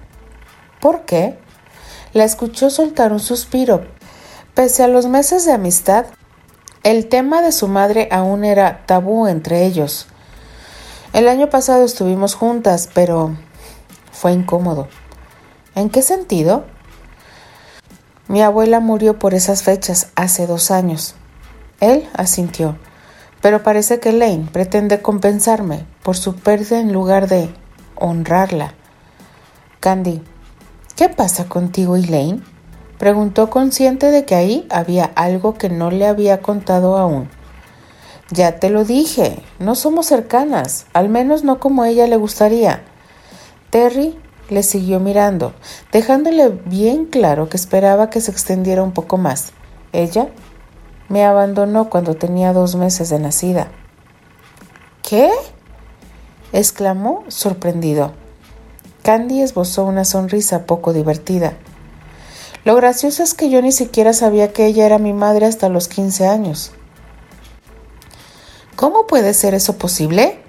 ¿Por qué? La escuchó soltar un suspiro. Pese a los meses de amistad, el tema de su madre aún era tabú entre ellos. El año pasado estuvimos juntas, pero fue incómodo. ¿En qué sentido? Mi abuela murió por esas fechas hace dos años. Él asintió, pero parece que Lane pretende compensarme por su pérdida en lugar de honrarla. Candy, ¿qué pasa contigo y Lane? Preguntó consciente de que ahí había algo que no le había contado aún. Ya te lo dije, no somos cercanas, al menos no como ella le gustaría. Terry le siguió mirando, dejándole bien claro que esperaba que se extendiera un poco más. Ella me abandonó cuando tenía dos meses de nacida. ¿Qué? exclamó sorprendido. Candy esbozó una sonrisa poco divertida. Lo gracioso es que yo ni siquiera sabía que ella era mi madre hasta los quince años. ¿Cómo puede ser eso posible?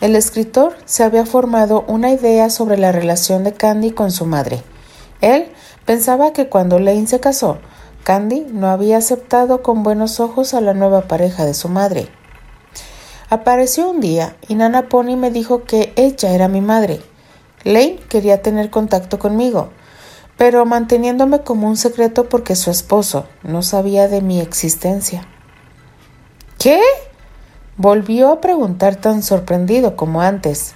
El escritor se había formado una idea sobre la relación de Candy con su madre. Él pensaba que cuando Lane se casó, Candy no había aceptado con buenos ojos a la nueva pareja de su madre. Apareció un día y Nana Pony me dijo que ella era mi madre. Lane quería tener contacto conmigo, pero manteniéndome como un secreto porque su esposo no sabía de mi existencia. ¿Qué? Volvió a preguntar tan sorprendido como antes.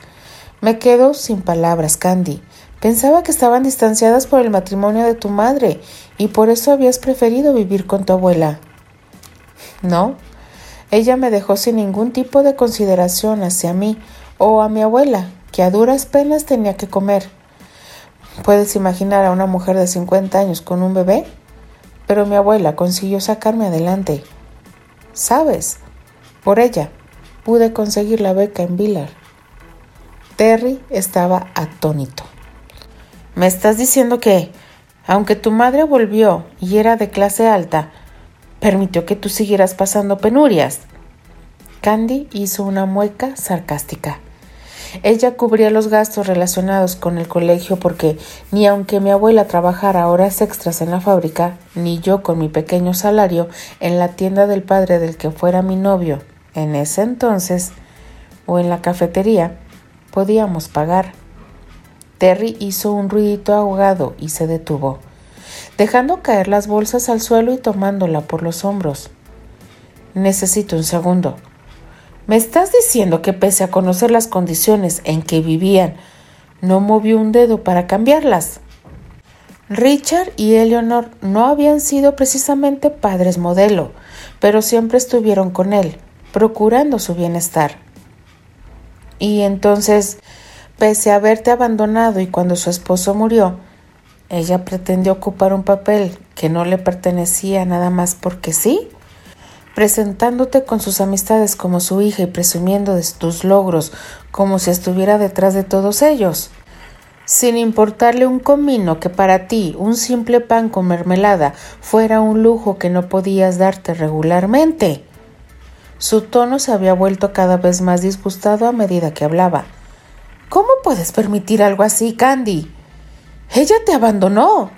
Me quedo sin palabras, Candy. Pensaba que estaban distanciadas por el matrimonio de tu madre y por eso habías preferido vivir con tu abuela. No, ella me dejó sin ningún tipo de consideración hacia mí o a mi abuela, que a duras penas tenía que comer. ¿Puedes imaginar a una mujer de 50 años con un bebé? Pero mi abuela consiguió sacarme adelante. ¿Sabes? Por ella. pude conseguir la beca en Villar. Terry estaba atónito. ¿Me estás diciendo que, aunque tu madre volvió y era de clase alta, permitió que tú siguieras pasando penurias? Candy hizo una mueca sarcástica. Ella cubría los gastos relacionados con el colegio porque ni aunque mi abuela trabajara horas extras en la fábrica, ni yo con mi pequeño salario en la tienda del padre del que fuera mi novio en ese entonces, o en la cafetería, podíamos pagar. Terry hizo un ruidito ahogado y se detuvo, dejando caer las bolsas al suelo y tomándola por los hombros. Necesito un segundo. ¿Me estás diciendo que pese a conocer las condiciones en que vivían, no movió un dedo para cambiarlas? Richard y Eleanor no habían sido precisamente padres modelo, pero siempre estuvieron con él, procurando su bienestar. Y entonces, pese a haberte abandonado y cuando su esposo murió, ella pretendió ocupar un papel que no le pertenecía nada más porque sí presentándote con sus amistades como su hija y presumiendo de tus logros como si estuviera detrás de todos ellos, sin importarle un comino que para ti un simple pan con mermelada fuera un lujo que no podías darte regularmente. Su tono se había vuelto cada vez más disgustado a medida que hablaba. ¿Cómo puedes permitir algo así, Candy? Ella te abandonó.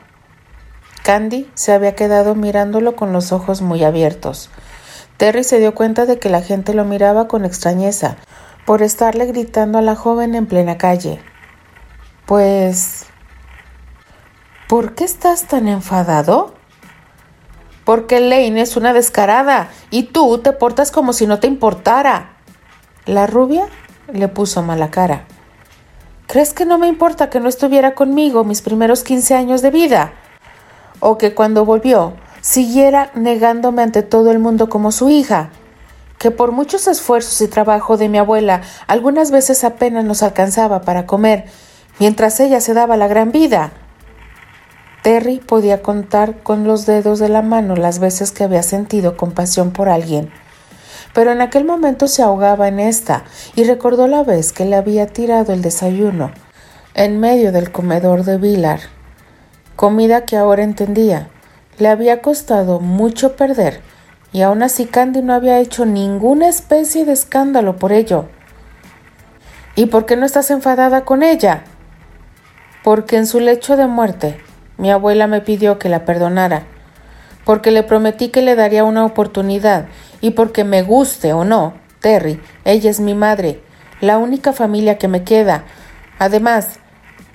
Candy se había quedado mirándolo con los ojos muy abiertos. Terry se dio cuenta de que la gente lo miraba con extrañeza por estarle gritando a la joven en plena calle. Pues... ¿Por qué estás tan enfadado? Porque Lane es una descarada y tú te portas como si no te importara. La rubia le puso mala cara. ¿Crees que no me importa que no estuviera conmigo mis primeros quince años de vida? ¿O que cuando volvió siguiera negándome ante todo el mundo como su hija, que por muchos esfuerzos y trabajo de mi abuela algunas veces apenas nos alcanzaba para comer, mientras ella se daba la gran vida. Terry podía contar con los dedos de la mano las veces que había sentido compasión por alguien, pero en aquel momento se ahogaba en esta y recordó la vez que le había tirado el desayuno en medio del comedor de Villar, comida que ahora entendía le había costado mucho perder, y aún así Candy no había hecho ninguna especie de escándalo por ello. ¿Y por qué no estás enfadada con ella? Porque en su lecho de muerte mi abuela me pidió que la perdonara, porque le prometí que le daría una oportunidad y porque me guste o no, Terry, ella es mi madre, la única familia que me queda. Además,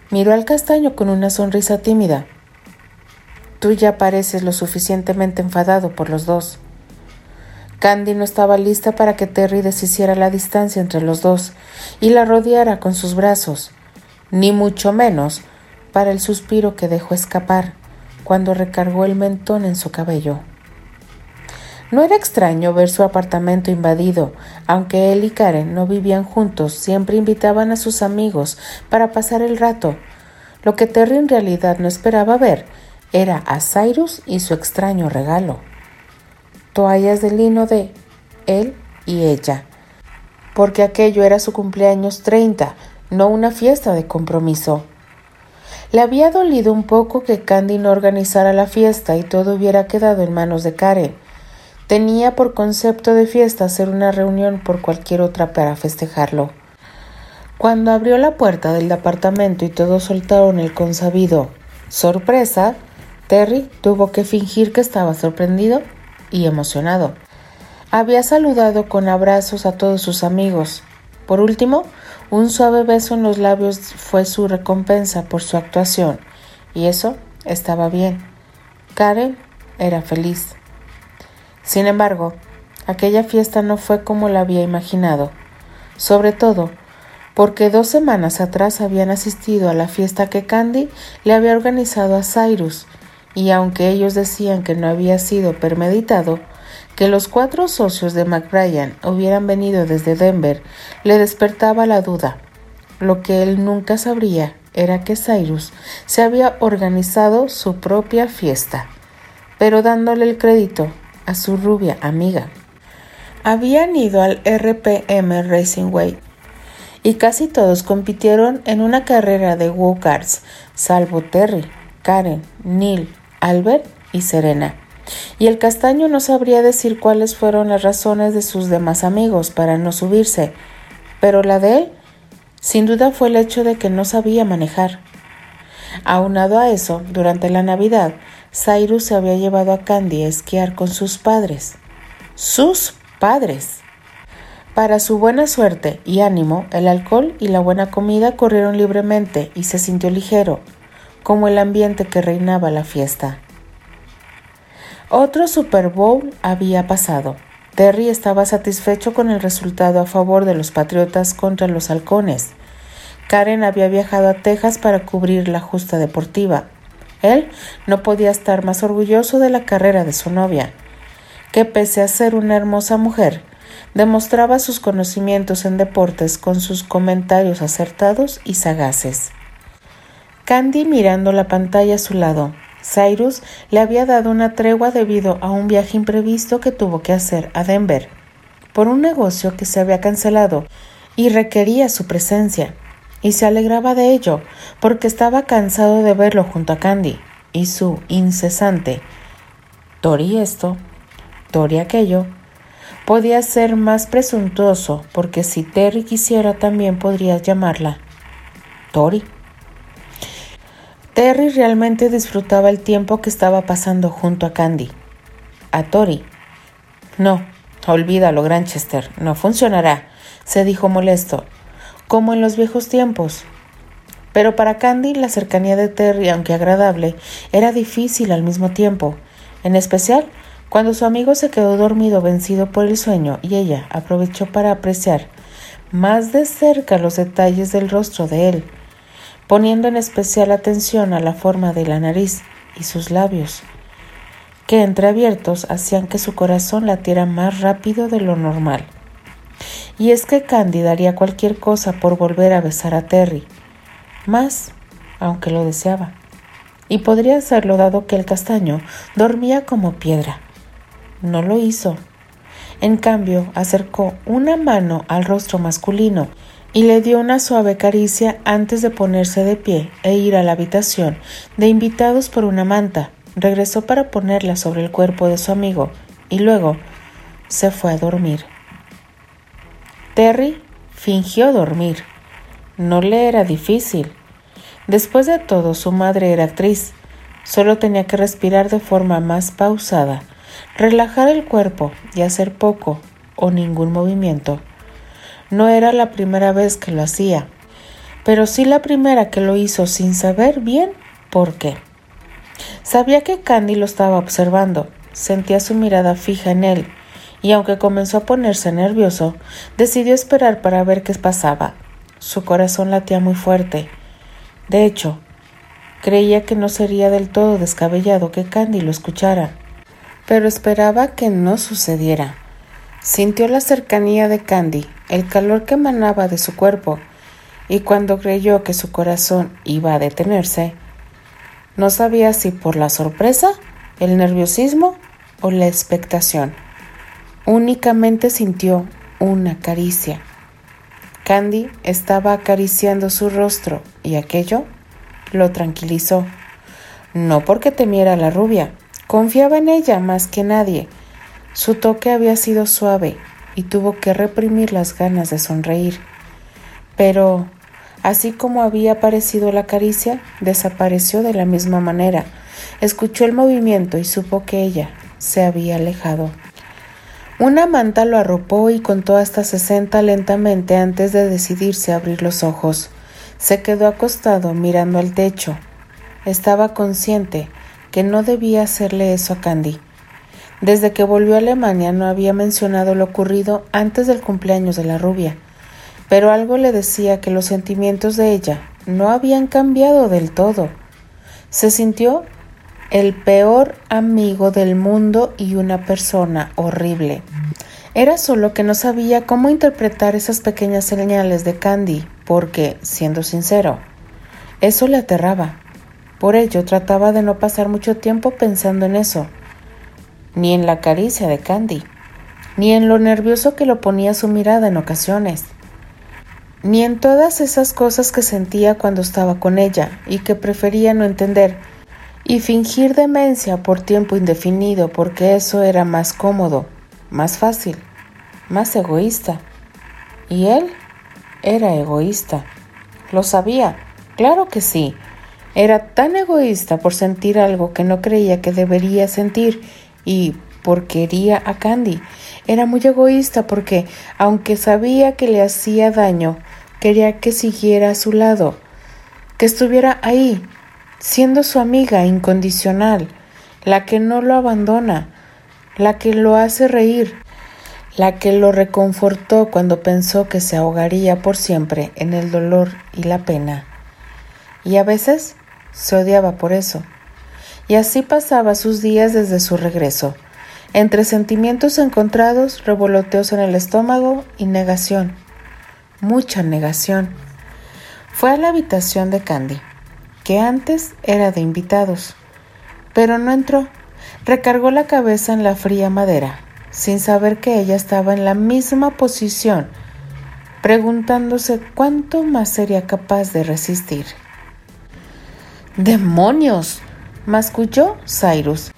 miró al castaño con una sonrisa tímida. Tú ya pareces lo suficientemente enfadado por los dos. Candy no estaba lista para que Terry deshiciera la distancia entre los dos y la rodeara con sus brazos, ni mucho menos para el suspiro que dejó escapar cuando recargó el mentón en su cabello. No era extraño ver su apartamento invadido, aunque él y Karen no vivían juntos, siempre invitaban a sus amigos para pasar el rato. Lo que Terry en realidad no esperaba ver era a Cyrus y su extraño regalo. Toallas de lino de él y ella, porque aquello era su cumpleaños 30, no una fiesta de compromiso. Le había dolido un poco que Candy no organizara la fiesta y todo hubiera quedado en manos de Karen. Tenía por concepto de fiesta hacer una reunión por cualquier otra para festejarlo. Cuando abrió la puerta del apartamento y todos soltaron el consabido sorpresa, Terry tuvo que fingir que estaba sorprendido y emocionado. Había saludado con abrazos a todos sus amigos. Por último, un suave beso en los labios fue su recompensa por su actuación, y eso estaba bien. Karen era feliz. Sin embargo, aquella fiesta no fue como la había imaginado, sobre todo porque dos semanas atrás habían asistido a la fiesta que Candy le había organizado a Cyrus, y aunque ellos decían que no había sido premeditado, que los cuatro socios de McBrien hubieran venido desde Denver le despertaba la duda. Lo que él nunca sabría era que Cyrus se había organizado su propia fiesta, pero dándole el crédito a su rubia amiga. habían ido al RPM Racing Way y casi todos compitieron en una carrera de go-karts, salvo Terry, Karen, Neil, Albert y Serena. Y el castaño no sabría decir cuáles fueron las razones de sus demás amigos para no subirse, pero la de él, sin duda, fue el hecho de que no sabía manejar. Aunado a eso, durante la Navidad, Cyrus se había llevado a Candy a esquiar con sus padres. ¡Sus padres! Para su buena suerte y ánimo, el alcohol y la buena comida corrieron libremente y se sintió ligero, como el ambiente que reinaba la fiesta. Otro Super Bowl había pasado. Terry estaba satisfecho con el resultado a favor de los Patriotas contra los Halcones. Karen había viajado a Texas para cubrir la justa deportiva. Él no podía estar más orgulloso de la carrera de su novia, que pese a ser una hermosa mujer, demostraba sus conocimientos en deportes con sus comentarios acertados y sagaces. Candy mirando la pantalla a su lado, Cyrus le había dado una tregua debido a un viaje imprevisto que tuvo que hacer a Denver por un negocio que se había cancelado y requería su presencia, y se alegraba de ello porque estaba cansado de verlo junto a Candy y su incesante Tori esto, Tori aquello, podía ser más presuntuoso porque si Terry quisiera también podría llamarla Tori. Terry realmente disfrutaba el tiempo que estaba pasando junto a Candy. A Tori. No, olvídalo, Granchester, no funcionará, se dijo molesto, como en los viejos tiempos. Pero para Candy la cercanía de Terry, aunque agradable, era difícil al mismo tiempo, en especial cuando su amigo se quedó dormido vencido por el sueño y ella aprovechó para apreciar más de cerca los detalles del rostro de él poniendo en especial atención a la forma de la nariz y sus labios, que entreabiertos hacían que su corazón latiera más rápido de lo normal. Y es que Candy daría cualquier cosa por volver a besar a Terry, más, aunque lo deseaba. Y podría hacerlo dado que el castaño dormía como piedra. No lo hizo. En cambio, acercó una mano al rostro masculino y le dio una suave caricia antes de ponerse de pie e ir a la habitación de invitados por una manta. Regresó para ponerla sobre el cuerpo de su amigo y luego se fue a dormir. Terry fingió dormir. No le era difícil. Después de todo, su madre era actriz. Solo tenía que respirar de forma más pausada, relajar el cuerpo y hacer poco o ningún movimiento. No era la primera vez que lo hacía, pero sí la primera que lo hizo sin saber bien por qué. Sabía que Candy lo estaba observando, sentía su mirada fija en él, y aunque comenzó a ponerse nervioso, decidió esperar para ver qué pasaba. Su corazón latía muy fuerte. De hecho, creía que no sería del todo descabellado que Candy lo escuchara, pero esperaba que no sucediera. Sintió la cercanía de Candy, el calor que emanaba de su cuerpo, y cuando creyó que su corazón iba a detenerse, no sabía si por la sorpresa, el nerviosismo o la expectación. Únicamente sintió una caricia. Candy estaba acariciando su rostro y aquello lo tranquilizó. No porque temiera a la rubia, confiaba en ella más que nadie. Su toque había sido suave y tuvo que reprimir las ganas de sonreír. Pero, así como había aparecido la caricia, desapareció de la misma manera. Escuchó el movimiento y supo que ella se había alejado. Una manta lo arropó y contó hasta sesenta lentamente antes de decidirse a abrir los ojos. Se quedó acostado mirando al techo. Estaba consciente que no debía hacerle eso a Candy. Desde que volvió a Alemania no había mencionado lo ocurrido antes del cumpleaños de la rubia, pero algo le decía que los sentimientos de ella no habían cambiado del todo. Se sintió el peor amigo del mundo y una persona horrible. Era solo que no sabía cómo interpretar esas pequeñas señales de Candy, porque, siendo sincero, eso le aterraba. Por ello trataba de no pasar mucho tiempo pensando en eso ni en la caricia de Candy. ni en lo nervioso que lo ponía su mirada en ocasiones, ni en todas esas cosas que sentía cuando estaba con ella y que prefería no entender y fingir demencia por tiempo indefinido porque eso era más cómodo, más fácil, más egoísta. Y él era egoísta. Lo sabía, claro que sí. Era tan egoísta por sentir algo que no creía que debería sentir y por quería a Candy. Era muy egoísta porque, aunque sabía que le hacía daño, quería que siguiera a su lado, que estuviera ahí, siendo su amiga incondicional, la que no lo abandona, la que lo hace reír, la que lo reconfortó cuando pensó que se ahogaría por siempre en el dolor y la pena. Y a veces se odiaba por eso. Y así pasaba sus días desde su regreso, entre sentimientos encontrados, revoloteos en el estómago y negación. Mucha negación. Fue a la habitación de Candy, que antes era de invitados, pero no entró. Recargó la cabeza en la fría madera, sin saber que ella estaba en la misma posición, preguntándose cuánto más sería capaz de resistir. ¡Demonios! Masculló Cyrus.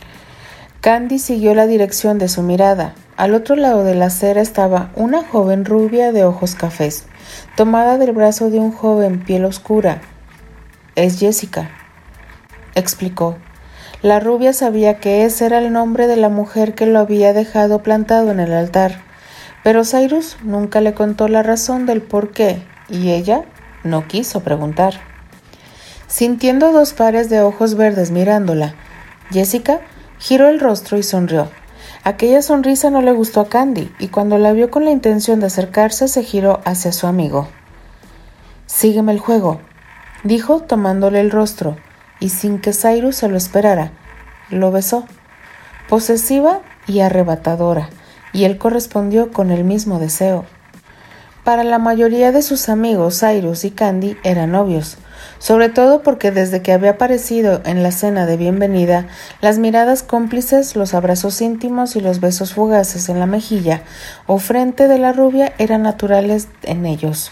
Candy siguió la dirección de su mirada. Al otro lado de la acera estaba una joven rubia de ojos cafés, tomada del brazo de un joven piel oscura. Es Jessica, explicó. La rubia sabía que ese era el nombre de la mujer que lo había dejado plantado en el altar, pero Cyrus nunca le contó la razón del por qué, y ella no quiso preguntar. Sintiendo dos pares de ojos verdes mirándola, Jessica giró el rostro y sonrió. Aquella sonrisa no le gustó a Candy, y cuando la vio con la intención de acercarse se giró hacia su amigo. Sígueme el juego, dijo tomándole el rostro y sin que Cyrus se lo esperara, lo besó, posesiva y arrebatadora, y él correspondió con el mismo deseo. Para la mayoría de sus amigos, Cyrus y Candy eran novios, sobre todo porque desde que había aparecido en la cena de bienvenida, las miradas cómplices, los abrazos íntimos y los besos fugaces en la mejilla o frente de la rubia eran naturales en ellos.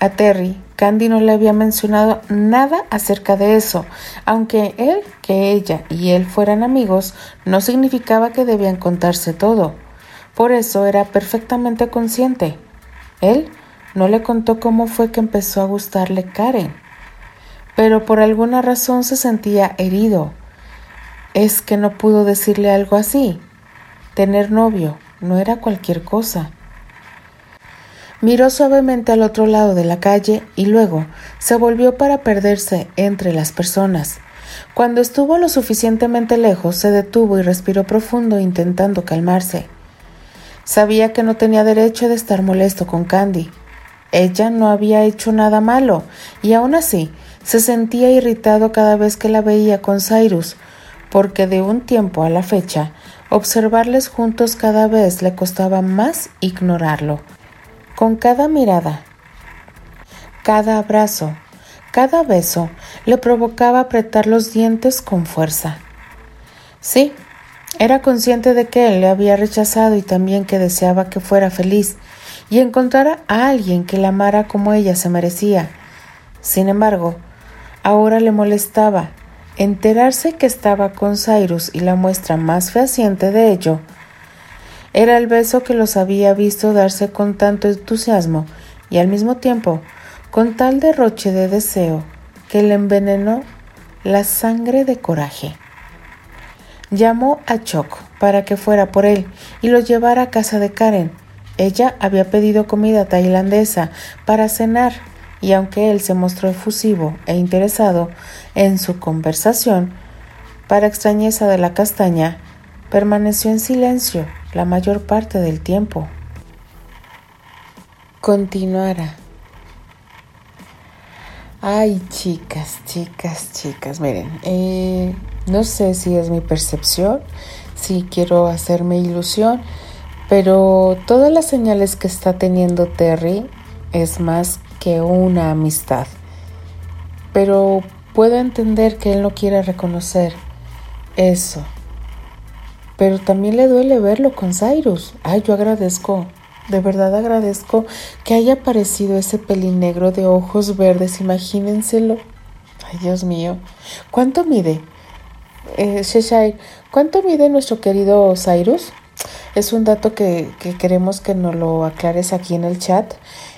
A Terry, Candy no le había mencionado nada acerca de eso, aunque él, que ella y él fueran amigos, no significaba que debían contarse todo. Por eso era perfectamente consciente. Él no le contó cómo fue que empezó a gustarle Karen, pero por alguna razón se sentía herido. Es que no pudo decirle algo así. Tener novio no era cualquier cosa. Miró suavemente al otro lado de la calle y luego se volvió para perderse entre las personas. Cuando estuvo lo suficientemente lejos, se detuvo y respiró profundo intentando calmarse. Sabía que no tenía derecho de estar molesto con Candy. Ella no había hecho nada malo, y aún así se sentía irritado cada vez que la veía con Cyrus, porque de un tiempo a la fecha, observarles juntos cada vez le costaba más ignorarlo. Con cada mirada, cada abrazo, cada beso le provocaba apretar los dientes con fuerza. Sí, era consciente de que él le había rechazado y también que deseaba que fuera feliz y encontrara a alguien que la amara como ella se merecía. Sin embargo, ahora le molestaba enterarse que estaba con Cyrus y la muestra más fehaciente de ello era el beso que los había visto darse con tanto entusiasmo y al mismo tiempo con tal derroche de deseo que le envenenó la sangre de coraje. Llamó a Choc para que fuera por él y lo llevara a casa de Karen. Ella había pedido comida tailandesa para cenar y aunque él se mostró efusivo e interesado en su conversación, para extrañeza de la castaña, permaneció en silencio la mayor parte del tiempo. Continuara. Ay, chicas, chicas, chicas, miren, eh, no sé si es mi percepción, si quiero hacerme ilusión, pero todas las señales que está teniendo Terry es más que una amistad. Pero puedo entender que él no quiera reconocer eso pero también le duele verlo con Cyrus. Ay, yo agradezco, de verdad agradezco que haya aparecido ese pelinegro de ojos verdes, imagínenselo. Ay, Dios mío. ¿Cuánto mide? Eh, ¿cuánto mide nuestro querido Cyrus? Es un dato que, queremos que nos lo aclares aquí en el chat.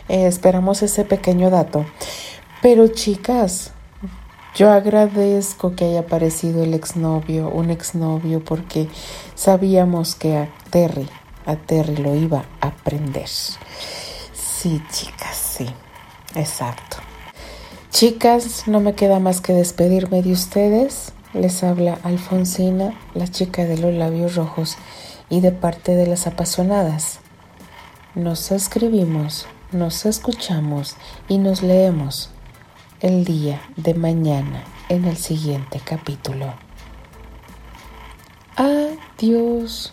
Eh, esperamos ese pequeño dato. Pero chicas, yo agradezco que haya aparecido el exnovio, un exnovio, porque sabíamos que a Terry, a Terry lo iba a aprender. Sí, chicas, sí, exacto. Chicas, no me queda más que despedirme de ustedes. Les habla Alfonsina, la chica de los labios rojos y de parte de las apasionadas. Nos escribimos, nos escuchamos y nos leemos el día de mañana en el siguiente capítulo. Adiós.